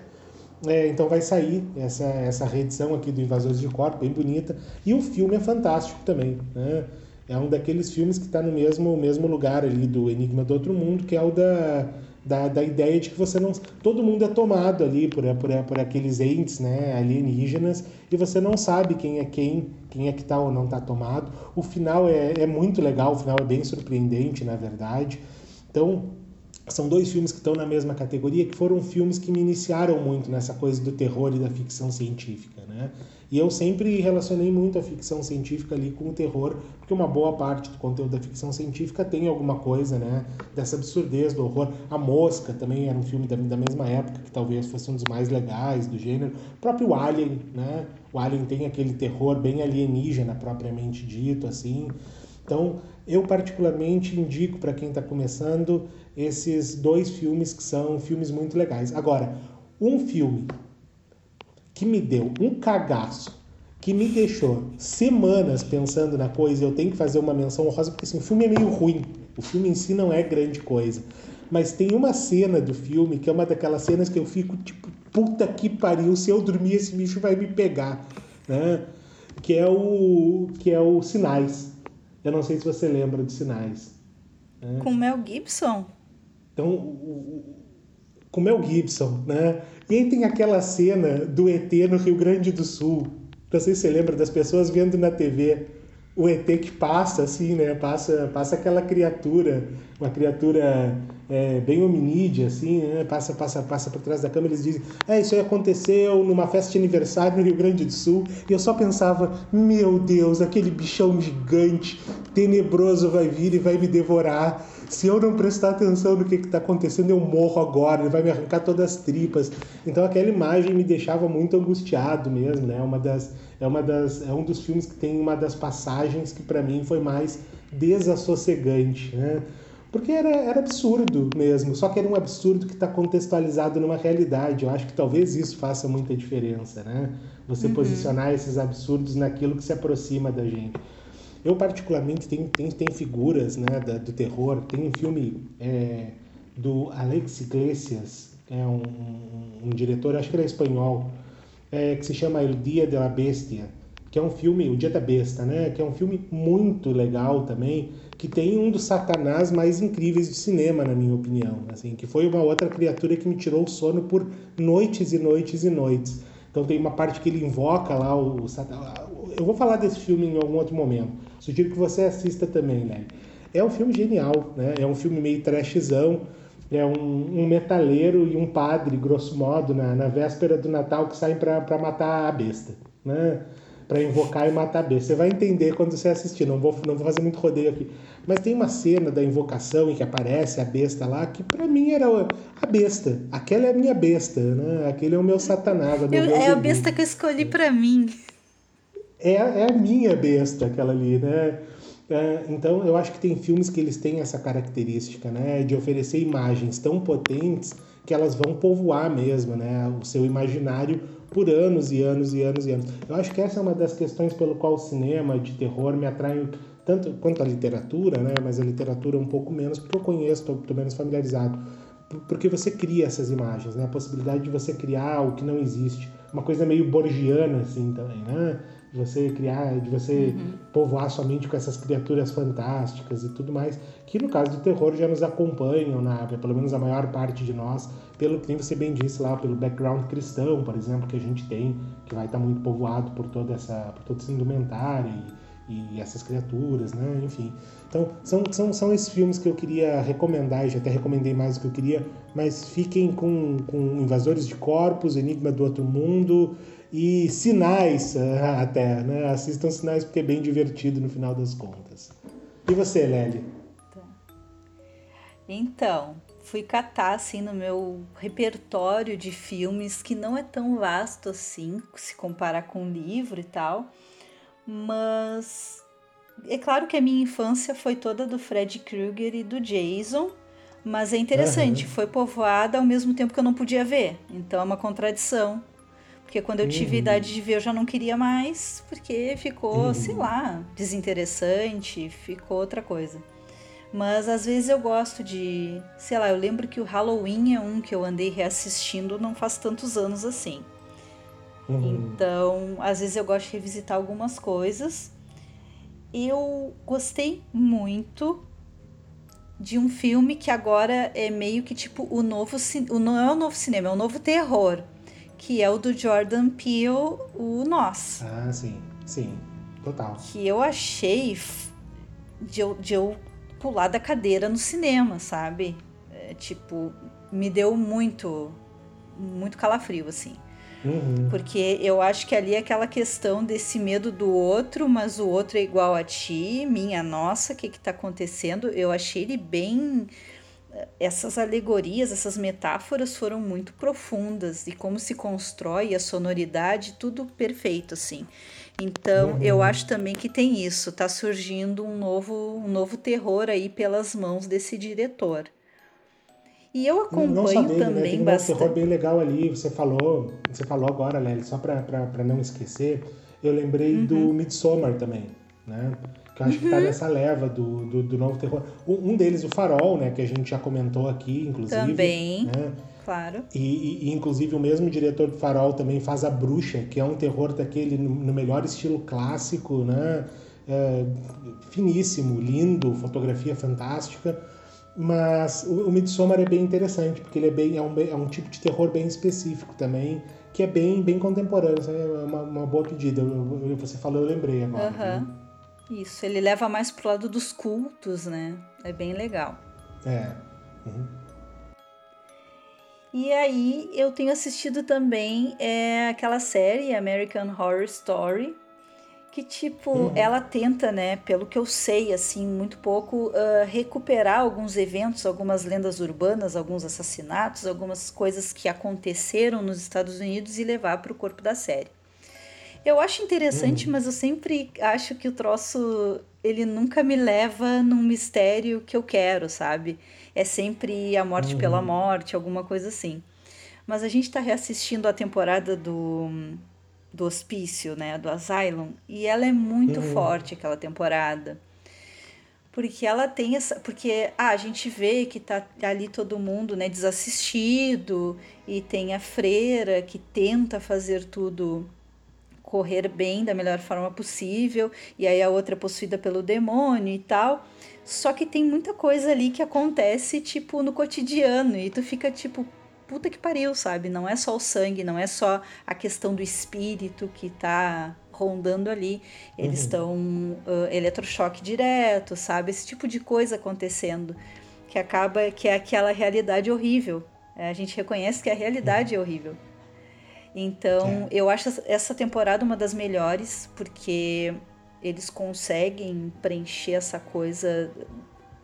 É, então vai sair essa, essa reedição aqui do Invasores de Corpos, bem bonita. E o filme é fantástico também, né? é um daqueles filmes que está no mesmo, mesmo lugar ali do Enigma do Outro Mundo, que é o da, da, da ideia de que você não. Todo mundo é tomado ali por, por, por aqueles entes né, alienígenas e você não sabe quem é quem, quem é que está ou não está tomado. O final é, é muito legal, o final é bem surpreendente, na verdade. Então, são dois filmes que estão na mesma categoria, que foram filmes que me iniciaram muito nessa coisa do terror e da ficção científica, né? E eu sempre relacionei muito a ficção científica ali com o terror, porque uma boa parte do conteúdo da ficção científica tem alguma coisa, né, dessa absurdez do horror. A Mosca também era um filme da, da mesma época, que talvez fosse um dos mais legais do gênero. O próprio Alien, né? O Alien tem aquele terror bem alienígena, propriamente dito, assim. Então, eu particularmente indico para quem está começando esses dois filmes que são filmes muito legais. Agora, um filme que me deu um cagaço, que me deixou semanas pensando na coisa, eu tenho que fazer uma menção honrosa, porque assim, o filme é meio ruim. O filme em si não é grande coisa. Mas tem uma cena do filme que é uma daquelas cenas que eu fico tipo, puta que pariu, se eu dormir esse bicho vai me pegar, né? Que é o que é o Sinais. Eu não sei se você lembra de Sinais. Né? Com Mel Gibson. Então, o, com Mel Gibson, né? E tem aquela cena do ET no Rio Grande do Sul. Não sei se você lembra das pessoas vendo na TV o ET que passa, assim, né? Passa, passa aquela criatura, uma criatura é, bem hominídea, assim, né? Passa, passa, passa por trás da câmera. Eles dizem, é, isso aí aconteceu numa festa de aniversário no Rio Grande do Sul. E eu só pensava, meu Deus, aquele bichão gigante, tenebroso vai vir e vai me devorar se eu não prestar atenção no que está acontecendo, eu morro agora, ele vai me arrancar todas as tripas. Então aquela imagem me deixava muito angustiado mesmo, né? Uma das, é, uma das, é um dos filmes que tem uma das passagens que para mim foi mais desassossegante, né? Porque era, era absurdo mesmo, só que era um absurdo que está contextualizado numa realidade. Eu acho que talvez isso faça muita diferença, né? Você uhum. posicionar esses absurdos naquilo que se aproxima da gente. Eu, particularmente, tem, tem, tem figuras né, da, do terror. Tem um filme é, do Alex Iglesias, é um, um, um diretor, acho que ele é espanhol, é, que se chama El Dia de la Bestia, que é um filme, O Dia da Besta, né? Que é um filme muito legal também, que tem um dos satanás mais incríveis do cinema, na minha opinião, assim, que foi uma outra criatura que me tirou o sono por noites e noites e noites. Então tem uma parte que ele invoca lá o, o. Eu vou falar desse filme em algum outro momento. Sugiro que você assista também, né? É um filme genial, né? É um filme meio trashzão, é um, um metaleiro e um padre, grosso modo, na, na véspera do Natal que saem para matar a besta, né? Para invocar e matar a besta. Você vai entender quando você assistir, não vou, não vou fazer muito rodeio aqui. Mas tem uma cena da invocação em que aparece a besta lá, que para mim era a besta. Aquela é a minha besta, né? Aquele é o meu satanás. Eu, é a besta que eu escolhi para mim. É, é a minha besta, aquela ali, né? É, então, eu acho que tem filmes que eles têm essa característica, né, de oferecer imagens tão potentes que elas vão povoar mesmo, né, o seu imaginário por anos e anos e anos e anos. Eu acho que essa é uma das questões pelo qual o cinema de terror me atrai tanto quanto a literatura, né, mas a literatura um pouco menos, porque eu conheço, estou menos familiarizado, porque você cria essas imagens, né, a possibilidade de você criar o que não existe, uma coisa meio borgiana assim também, né, de você criar, de você uhum. povoar sua mente com essas criaturas fantásticas e tudo mais, que no caso do terror já nos acompanham, na, pelo menos a maior parte de nós, pelo que você bem disse lá, pelo background cristão, por exemplo, que a gente tem, que vai estar muito povoado por toda essa, por toda essa indumentária e, e essas criaturas, né? Enfim. Então, são, são, são esses filmes que eu queria recomendar, e já até recomendei mais do que eu queria, mas fiquem com, com Invasores de Corpos, Enigma do Outro Mundo, e sinais ah, até, né? Assistam sinais porque é bem divertido no final das contas. E você, Lely? Tá. Então, fui catar assim no meu repertório de filmes que não é tão vasto assim, se comparar com o livro e tal, mas é claro que a minha infância foi toda do Fred Krueger e do Jason, mas é interessante, uhum. foi povoada ao mesmo tempo que eu não podia ver, então é uma contradição porque quando eu tive uhum. idade de ver, eu já não queria mais, porque ficou, uhum. sei lá, desinteressante, ficou outra coisa. Mas às vezes eu gosto de. Sei lá, eu lembro que o Halloween é um que eu andei reassistindo não faz tantos anos assim. Uhum. Então, às vezes eu gosto de revisitar algumas coisas. Eu gostei muito de um filme que agora é meio que tipo o novo. O, não é o novo cinema, é o novo terror que é o do Jordan Peele, o Nós. Ah, sim, sim, total. Que eu achei de eu, de eu pular da cadeira no cinema, sabe? É, tipo, me deu muito, muito calafrio, assim. Uhum. Porque eu acho que ali é aquela questão desse medo do outro, mas o outro é igual a ti, minha, nossa, o que que tá acontecendo? Eu achei ele bem essas alegorias, essas metáforas foram muito profundas e como se constrói a sonoridade, tudo perfeito assim. Então, uhum. eu acho também que tem isso, tá surgindo um novo, um novo terror aí pelas mãos desse diretor. E eu acompanho dele, também né? tem bastante. um terror bem legal ali, você falou, você falou agora, Lely, só para não esquecer, eu lembrei uhum. do Midsommar também, né? Que eu acho que tá uhum. nessa leva do, do, do, novo terror. Um deles, o Farol, né, que a gente já comentou aqui, inclusive. Também, né? claro. E, e, e, inclusive, o mesmo diretor do Farol também faz A Bruxa, que é um terror daquele no, no melhor estilo clássico, né? É, finíssimo, lindo, fotografia fantástica. Mas o, o Midsommar é bem interessante, porque ele é, bem, é, um, é um tipo de terror bem específico também, que é bem, bem contemporâneo. É uma, uma boa pedida. Eu, eu, você falou, eu lembrei agora. Uhum. Né? Isso, ele leva mais pro lado dos cultos, né? É bem legal. É. Uhum. E aí eu tenho assistido também é, aquela série American Horror Story, que tipo, uhum. ela tenta, né, pelo que eu sei, assim, muito pouco, uh, recuperar alguns eventos, algumas lendas urbanas, alguns assassinatos, algumas coisas que aconteceram nos Estados Unidos e levar para o corpo da série. Eu acho interessante, uhum. mas eu sempre acho que o troço ele nunca me leva num mistério que eu quero, sabe? É sempre a morte uhum. pela morte, alguma coisa assim. Mas a gente está reassistindo a temporada do, do Hospício, né? Do Asylum, e ela é muito uhum. forte, aquela temporada. porque ela tem essa. Porque ah, a gente vê que tá ali todo mundo né, desassistido, e tem a freira que tenta fazer tudo correr bem da melhor forma possível, e aí a outra é possuída pelo demônio e tal. Só que tem muita coisa ali que acontece, tipo, no cotidiano, e tu fica tipo, puta que pariu, sabe? Não é só o sangue, não é só a questão do espírito que tá rondando ali. Eles uhum. estão uh, eletrochoque direto, sabe? Esse tipo de coisa acontecendo que acaba que é aquela realidade horrível. É, a gente reconhece que a realidade uhum. é horrível. Então, é. eu acho essa temporada uma das melhores porque eles conseguem preencher essa coisa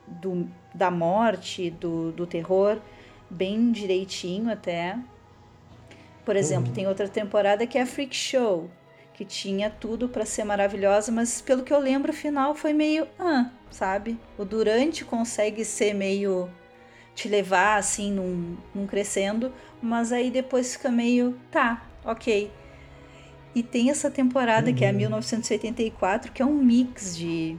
do, da morte, do, do terror, bem direitinho até. Por exemplo, uhum. tem outra temporada que é a Freak Show, que tinha tudo para ser maravilhosa, mas pelo que eu lembro, o final foi meio, ah, sabe? O durante consegue ser meio te levar assim num, num crescendo, mas aí depois fica meio, tá, ok. E tem essa temporada uhum. que é a 1984, que é um mix de,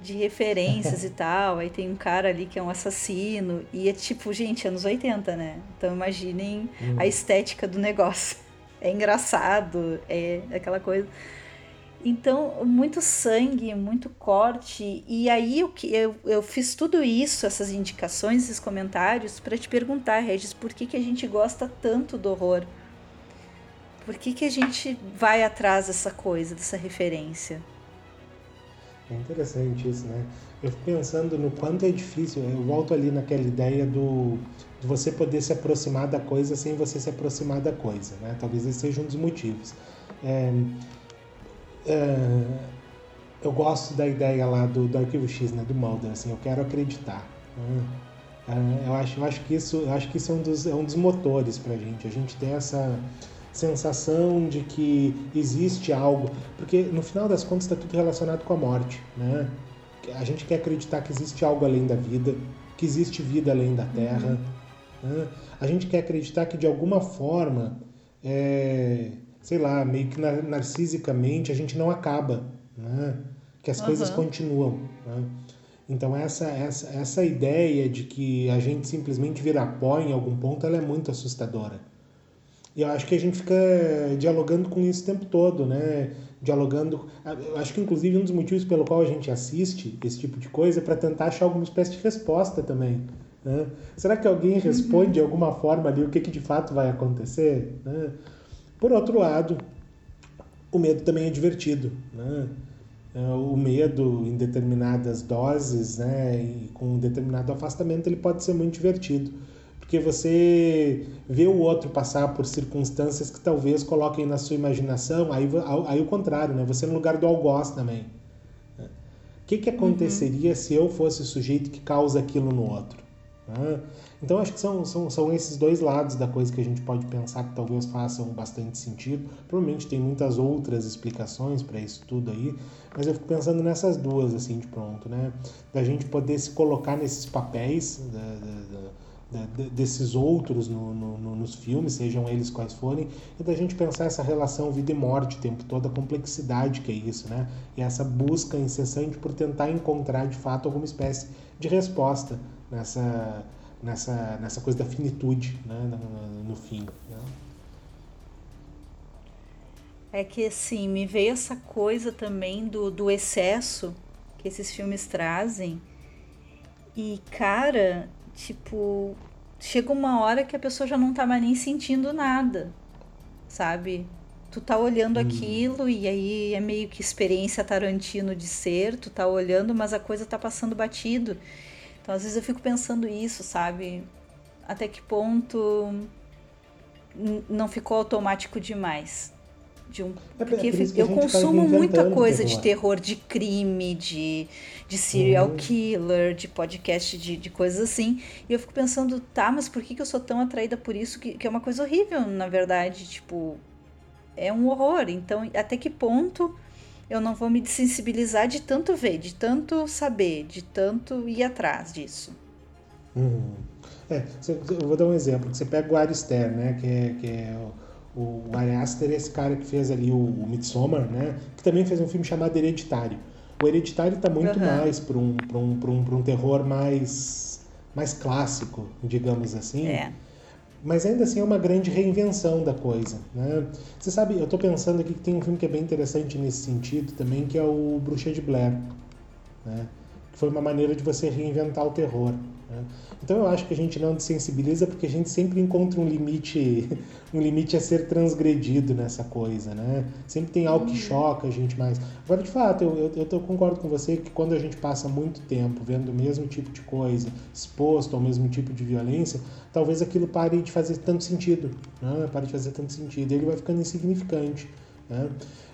de referências e tal. Aí tem um cara ali que é um assassino. E é tipo, gente, anos 80, né? Então imaginem uhum. a estética do negócio é engraçado, é aquela coisa. Então, muito sangue, muito corte. E aí eu, eu, eu fiz tudo isso, essas indicações, esses comentários, para te perguntar, Regis, por que, que a gente gosta tanto do horror? Por que, que a gente vai atrás dessa coisa, dessa referência? É interessante isso, né? Eu fico pensando no quanto é difícil, eu volto ali naquela ideia do de você poder se aproximar da coisa sem você se aproximar da coisa, né? Talvez esse seja um dos motivos. É, é, eu gosto da ideia lá do, do Arquivo X, né? Do Mulder, assim, eu quero acreditar. Né? É, eu, acho, eu acho que isso, eu acho que isso é um dos, é um dos motores para a gente. A gente tem essa sensação de que existe algo, porque no final das contas está tudo relacionado com a morte, né? A gente quer acreditar que existe algo além da vida, que existe vida além da Terra. Uhum né? A gente quer acreditar que de alguma forma, é, sei lá, meio que narcisicamente a gente não acaba, né? que as uhum. coisas continuam. Né? Então essa, essa, essa ideia de que a gente simplesmente vira pó em algum ponto, ela é muito assustadora. E eu acho que a gente fica dialogando com isso o tempo todo, né? Dialogando. Eu acho que, inclusive, um dos motivos pelo qual a gente assiste esse tipo de coisa é para tentar achar alguma espécie de resposta também. Né? Será que alguém responde de alguma forma ali o que, que de fato vai acontecer? Né? Por outro lado, o medo também é divertido. Né? É, o medo em determinadas doses né, e com um determinado afastamento ele pode ser muito divertido. Porque você vê o outro passar por circunstâncias que talvez coloquem na sua imaginação, aí, aí o contrário, né? você no lugar do algoz também. Né? O que, que aconteceria uhum. se eu fosse o sujeito que causa aquilo no outro? Né? Então acho que são, são, são esses dois lados da coisa que a gente pode pensar que talvez façam bastante sentido. Provavelmente tem muitas outras explicações para isso tudo aí, mas eu fico pensando nessas duas assim de pronto, né? Da gente poder se colocar nesses papéis da, da, da, desses outros no, no, no, nos filmes, sejam eles quais forem, e da gente pensar essa relação vida e morte o tempo todo, a complexidade que é isso, né? E essa busca incessante por tentar encontrar de fato alguma espécie de resposta nessa, nessa, nessa coisa da finitude né, no, no fim. Né? É que assim, me veio essa coisa também do, do excesso que esses filmes trazem. E, cara, tipo, chega uma hora que a pessoa já não tá mais nem sentindo nada, sabe? Tu tá olhando hum. aquilo e aí é meio que experiência Tarantino de ser, tu tá olhando, mas a coisa tá passando batido. Então, às vezes eu fico pensando isso, sabe? Até que ponto não ficou automático demais? De um, é, porque eu consumo muita coisa de terror, de crime, de, de serial uhum. killer, de podcast, de, de coisas assim. E eu fico pensando, tá, mas por que, que eu sou tão atraída por isso? Que, que é uma coisa horrível, na verdade. Tipo, é um horror. Então, até que ponto eu não vou me desensibilizar de tanto ver, de tanto saber, de tanto ir atrás disso. Uhum. É, eu vou dar um exemplo. Você pega o Ari Aster, né, que é, que é o, o Ari Aster esse cara que fez ali o, o Midsommar, né, que também fez um filme chamado Hereditário. O Hereditário está muito uhum. mais para um, um, um, um terror mais, mais clássico, digamos assim. É. Mas ainda assim é uma grande reinvenção da coisa. Né? Você sabe, eu estou pensando aqui que tem um filme que é bem interessante nesse sentido também, que é o Bruxa de Blair. Né? Que foi uma maneira de você reinventar o terror. Né? Então eu acho que a gente não desensibiliza porque a gente sempre encontra um limite, um limite a ser transgredido nessa coisa, né? Sempre tem algo que uhum. choca a gente mais. Agora, de fato, eu, eu, eu concordo com você que quando a gente passa muito tempo vendo o mesmo tipo de coisa, exposto ao mesmo tipo de violência, talvez aquilo pare de fazer tanto sentido, né? Pare de fazer tanto sentido. Ele vai ficando insignificante, né?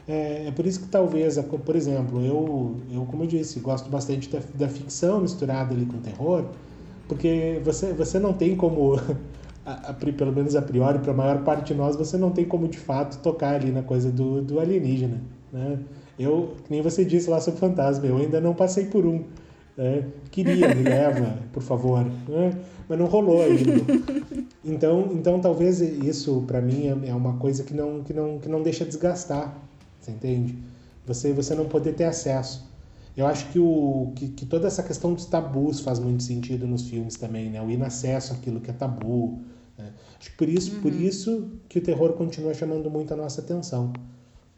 É, é, por isso que talvez, por exemplo, eu, eu como eu disse, gosto bastante da, da ficção misturada ali com terror, porque você, você não tem como, a, a, pelo menos a priori, para a maior parte de nós, você não tem como de fato tocar ali na coisa do, do alienígena. Né? Eu, nem você disse lá sobre fantasma, eu ainda não passei por um. Né? Queria, me leva, por favor. Né? Mas não rolou ainda. Então, então talvez isso, para mim, é, é uma coisa que não, que, não, que não deixa desgastar. Você entende? Você, você não poder ter acesso. Eu acho que, o, que, que, toda essa questão dos tabus faz muito sentido nos filmes também, né? O ir acesso àquilo que é tabu. Né? Acho que por isso, uhum. por isso que o terror continua chamando muito a nossa atenção.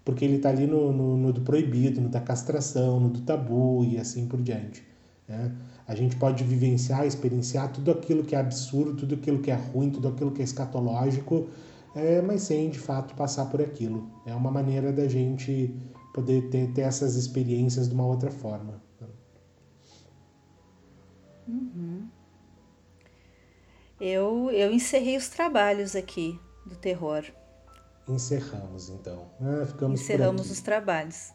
Porque ele está ali no, no, no, do proibido, no da castração, no do tabu e assim por diante. Né? A gente pode vivenciar, experienciar tudo aquilo que é absurdo, tudo aquilo que é ruim, tudo aquilo que é escatológico, é, mas sem de fato passar por aquilo. É uma maneira da gente poder ter, ter essas experiências de uma outra forma. Uhum. Eu, eu encerrei os trabalhos aqui do terror. Encerramos, então. Ah, ficamos Encerramos os trabalhos.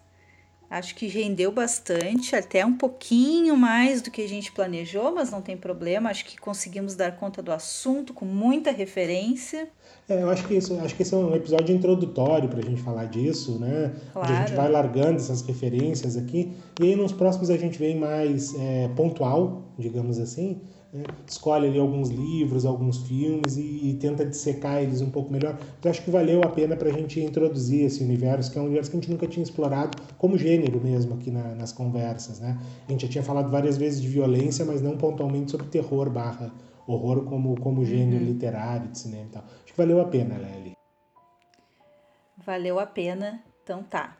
Acho que rendeu bastante, até um pouquinho mais do que a gente planejou, mas não tem problema. Acho que conseguimos dar conta do assunto com muita referência. É, eu acho que isso, acho que esse é um episódio introdutório para a gente falar disso, né? Claro. a gente vai largando essas referências aqui e aí nos próximos a gente vem mais é, pontual, digamos assim. Né? Escolhe ali alguns livros, alguns filmes e, e, tenta dissecar eles um pouco melhor. Eu acho que valeu a pena para a gente introduzir esse universo, que é um universo que a gente nunca tinha explorado como gênero mesmo aqui na, nas conversas, né? A gente já tinha falado várias vezes de violência, mas não pontualmente sobre terror barra horror como, como gênero uhum. literário de cinema e tal. Acho que valeu a pena, Lely. Valeu a pena, então tá.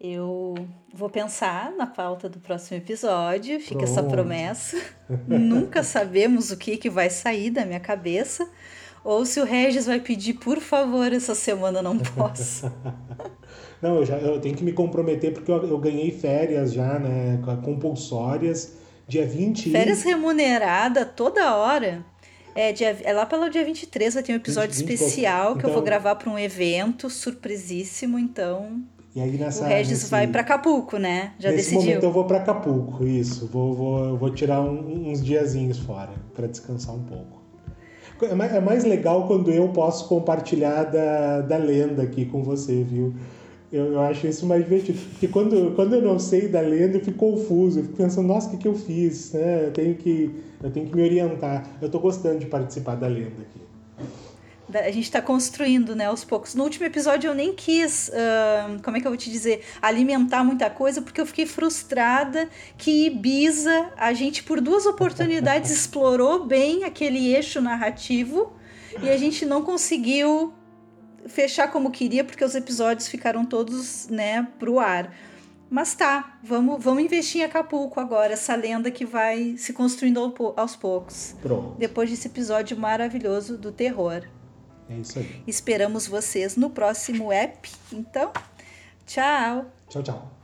Eu vou pensar na pauta do próximo episódio, fica Pronto. essa promessa. Nunca sabemos o que, que vai sair da minha cabeça. Ou se o Regis vai pedir, por favor, essa semana não posso. não, eu, já, eu tenho que me comprometer porque eu, eu ganhei férias já, né? Compulsórias Dia 20. Férias remunerada toda hora. É, dia, é lá pelo dia 23 vai ter um episódio 20, 20 especial que então, eu vou então- gravar para um evento surpresíssimo, então. E aí nessa, o Regis nesse, vai para Acapulco, né? Já nesse decidiu. momento eu vou para Acapulco, isso. Vou, vou, vou tirar um, uns diazinhos fora para descansar um pouco. É mais, é mais legal quando eu posso compartilhar da, da lenda aqui com você, viu? Eu, eu acho isso mais divertido. Porque quando, quando eu não sei da lenda, eu fico confuso. Eu fico pensando, nossa, o que, que eu fiz? Né? Eu, tenho que, eu tenho que me orientar. Eu estou gostando de participar da lenda aqui. A gente está construindo, né, aos poucos. No último episódio eu nem quis, uh, como é que eu vou te dizer, alimentar muita coisa, porque eu fiquei frustrada que Ibiza, a gente por duas oportunidades explorou bem aquele eixo narrativo e a gente não conseguiu fechar como queria, porque os episódios ficaram todos, né, pro ar. Mas tá, vamos, vamos investir em Acapulco agora, essa lenda que vai se construindo aos poucos. Pronto. Depois desse episódio maravilhoso do terror. É isso aí. Esperamos vocês no próximo app. Então, tchau. Tchau, tchau.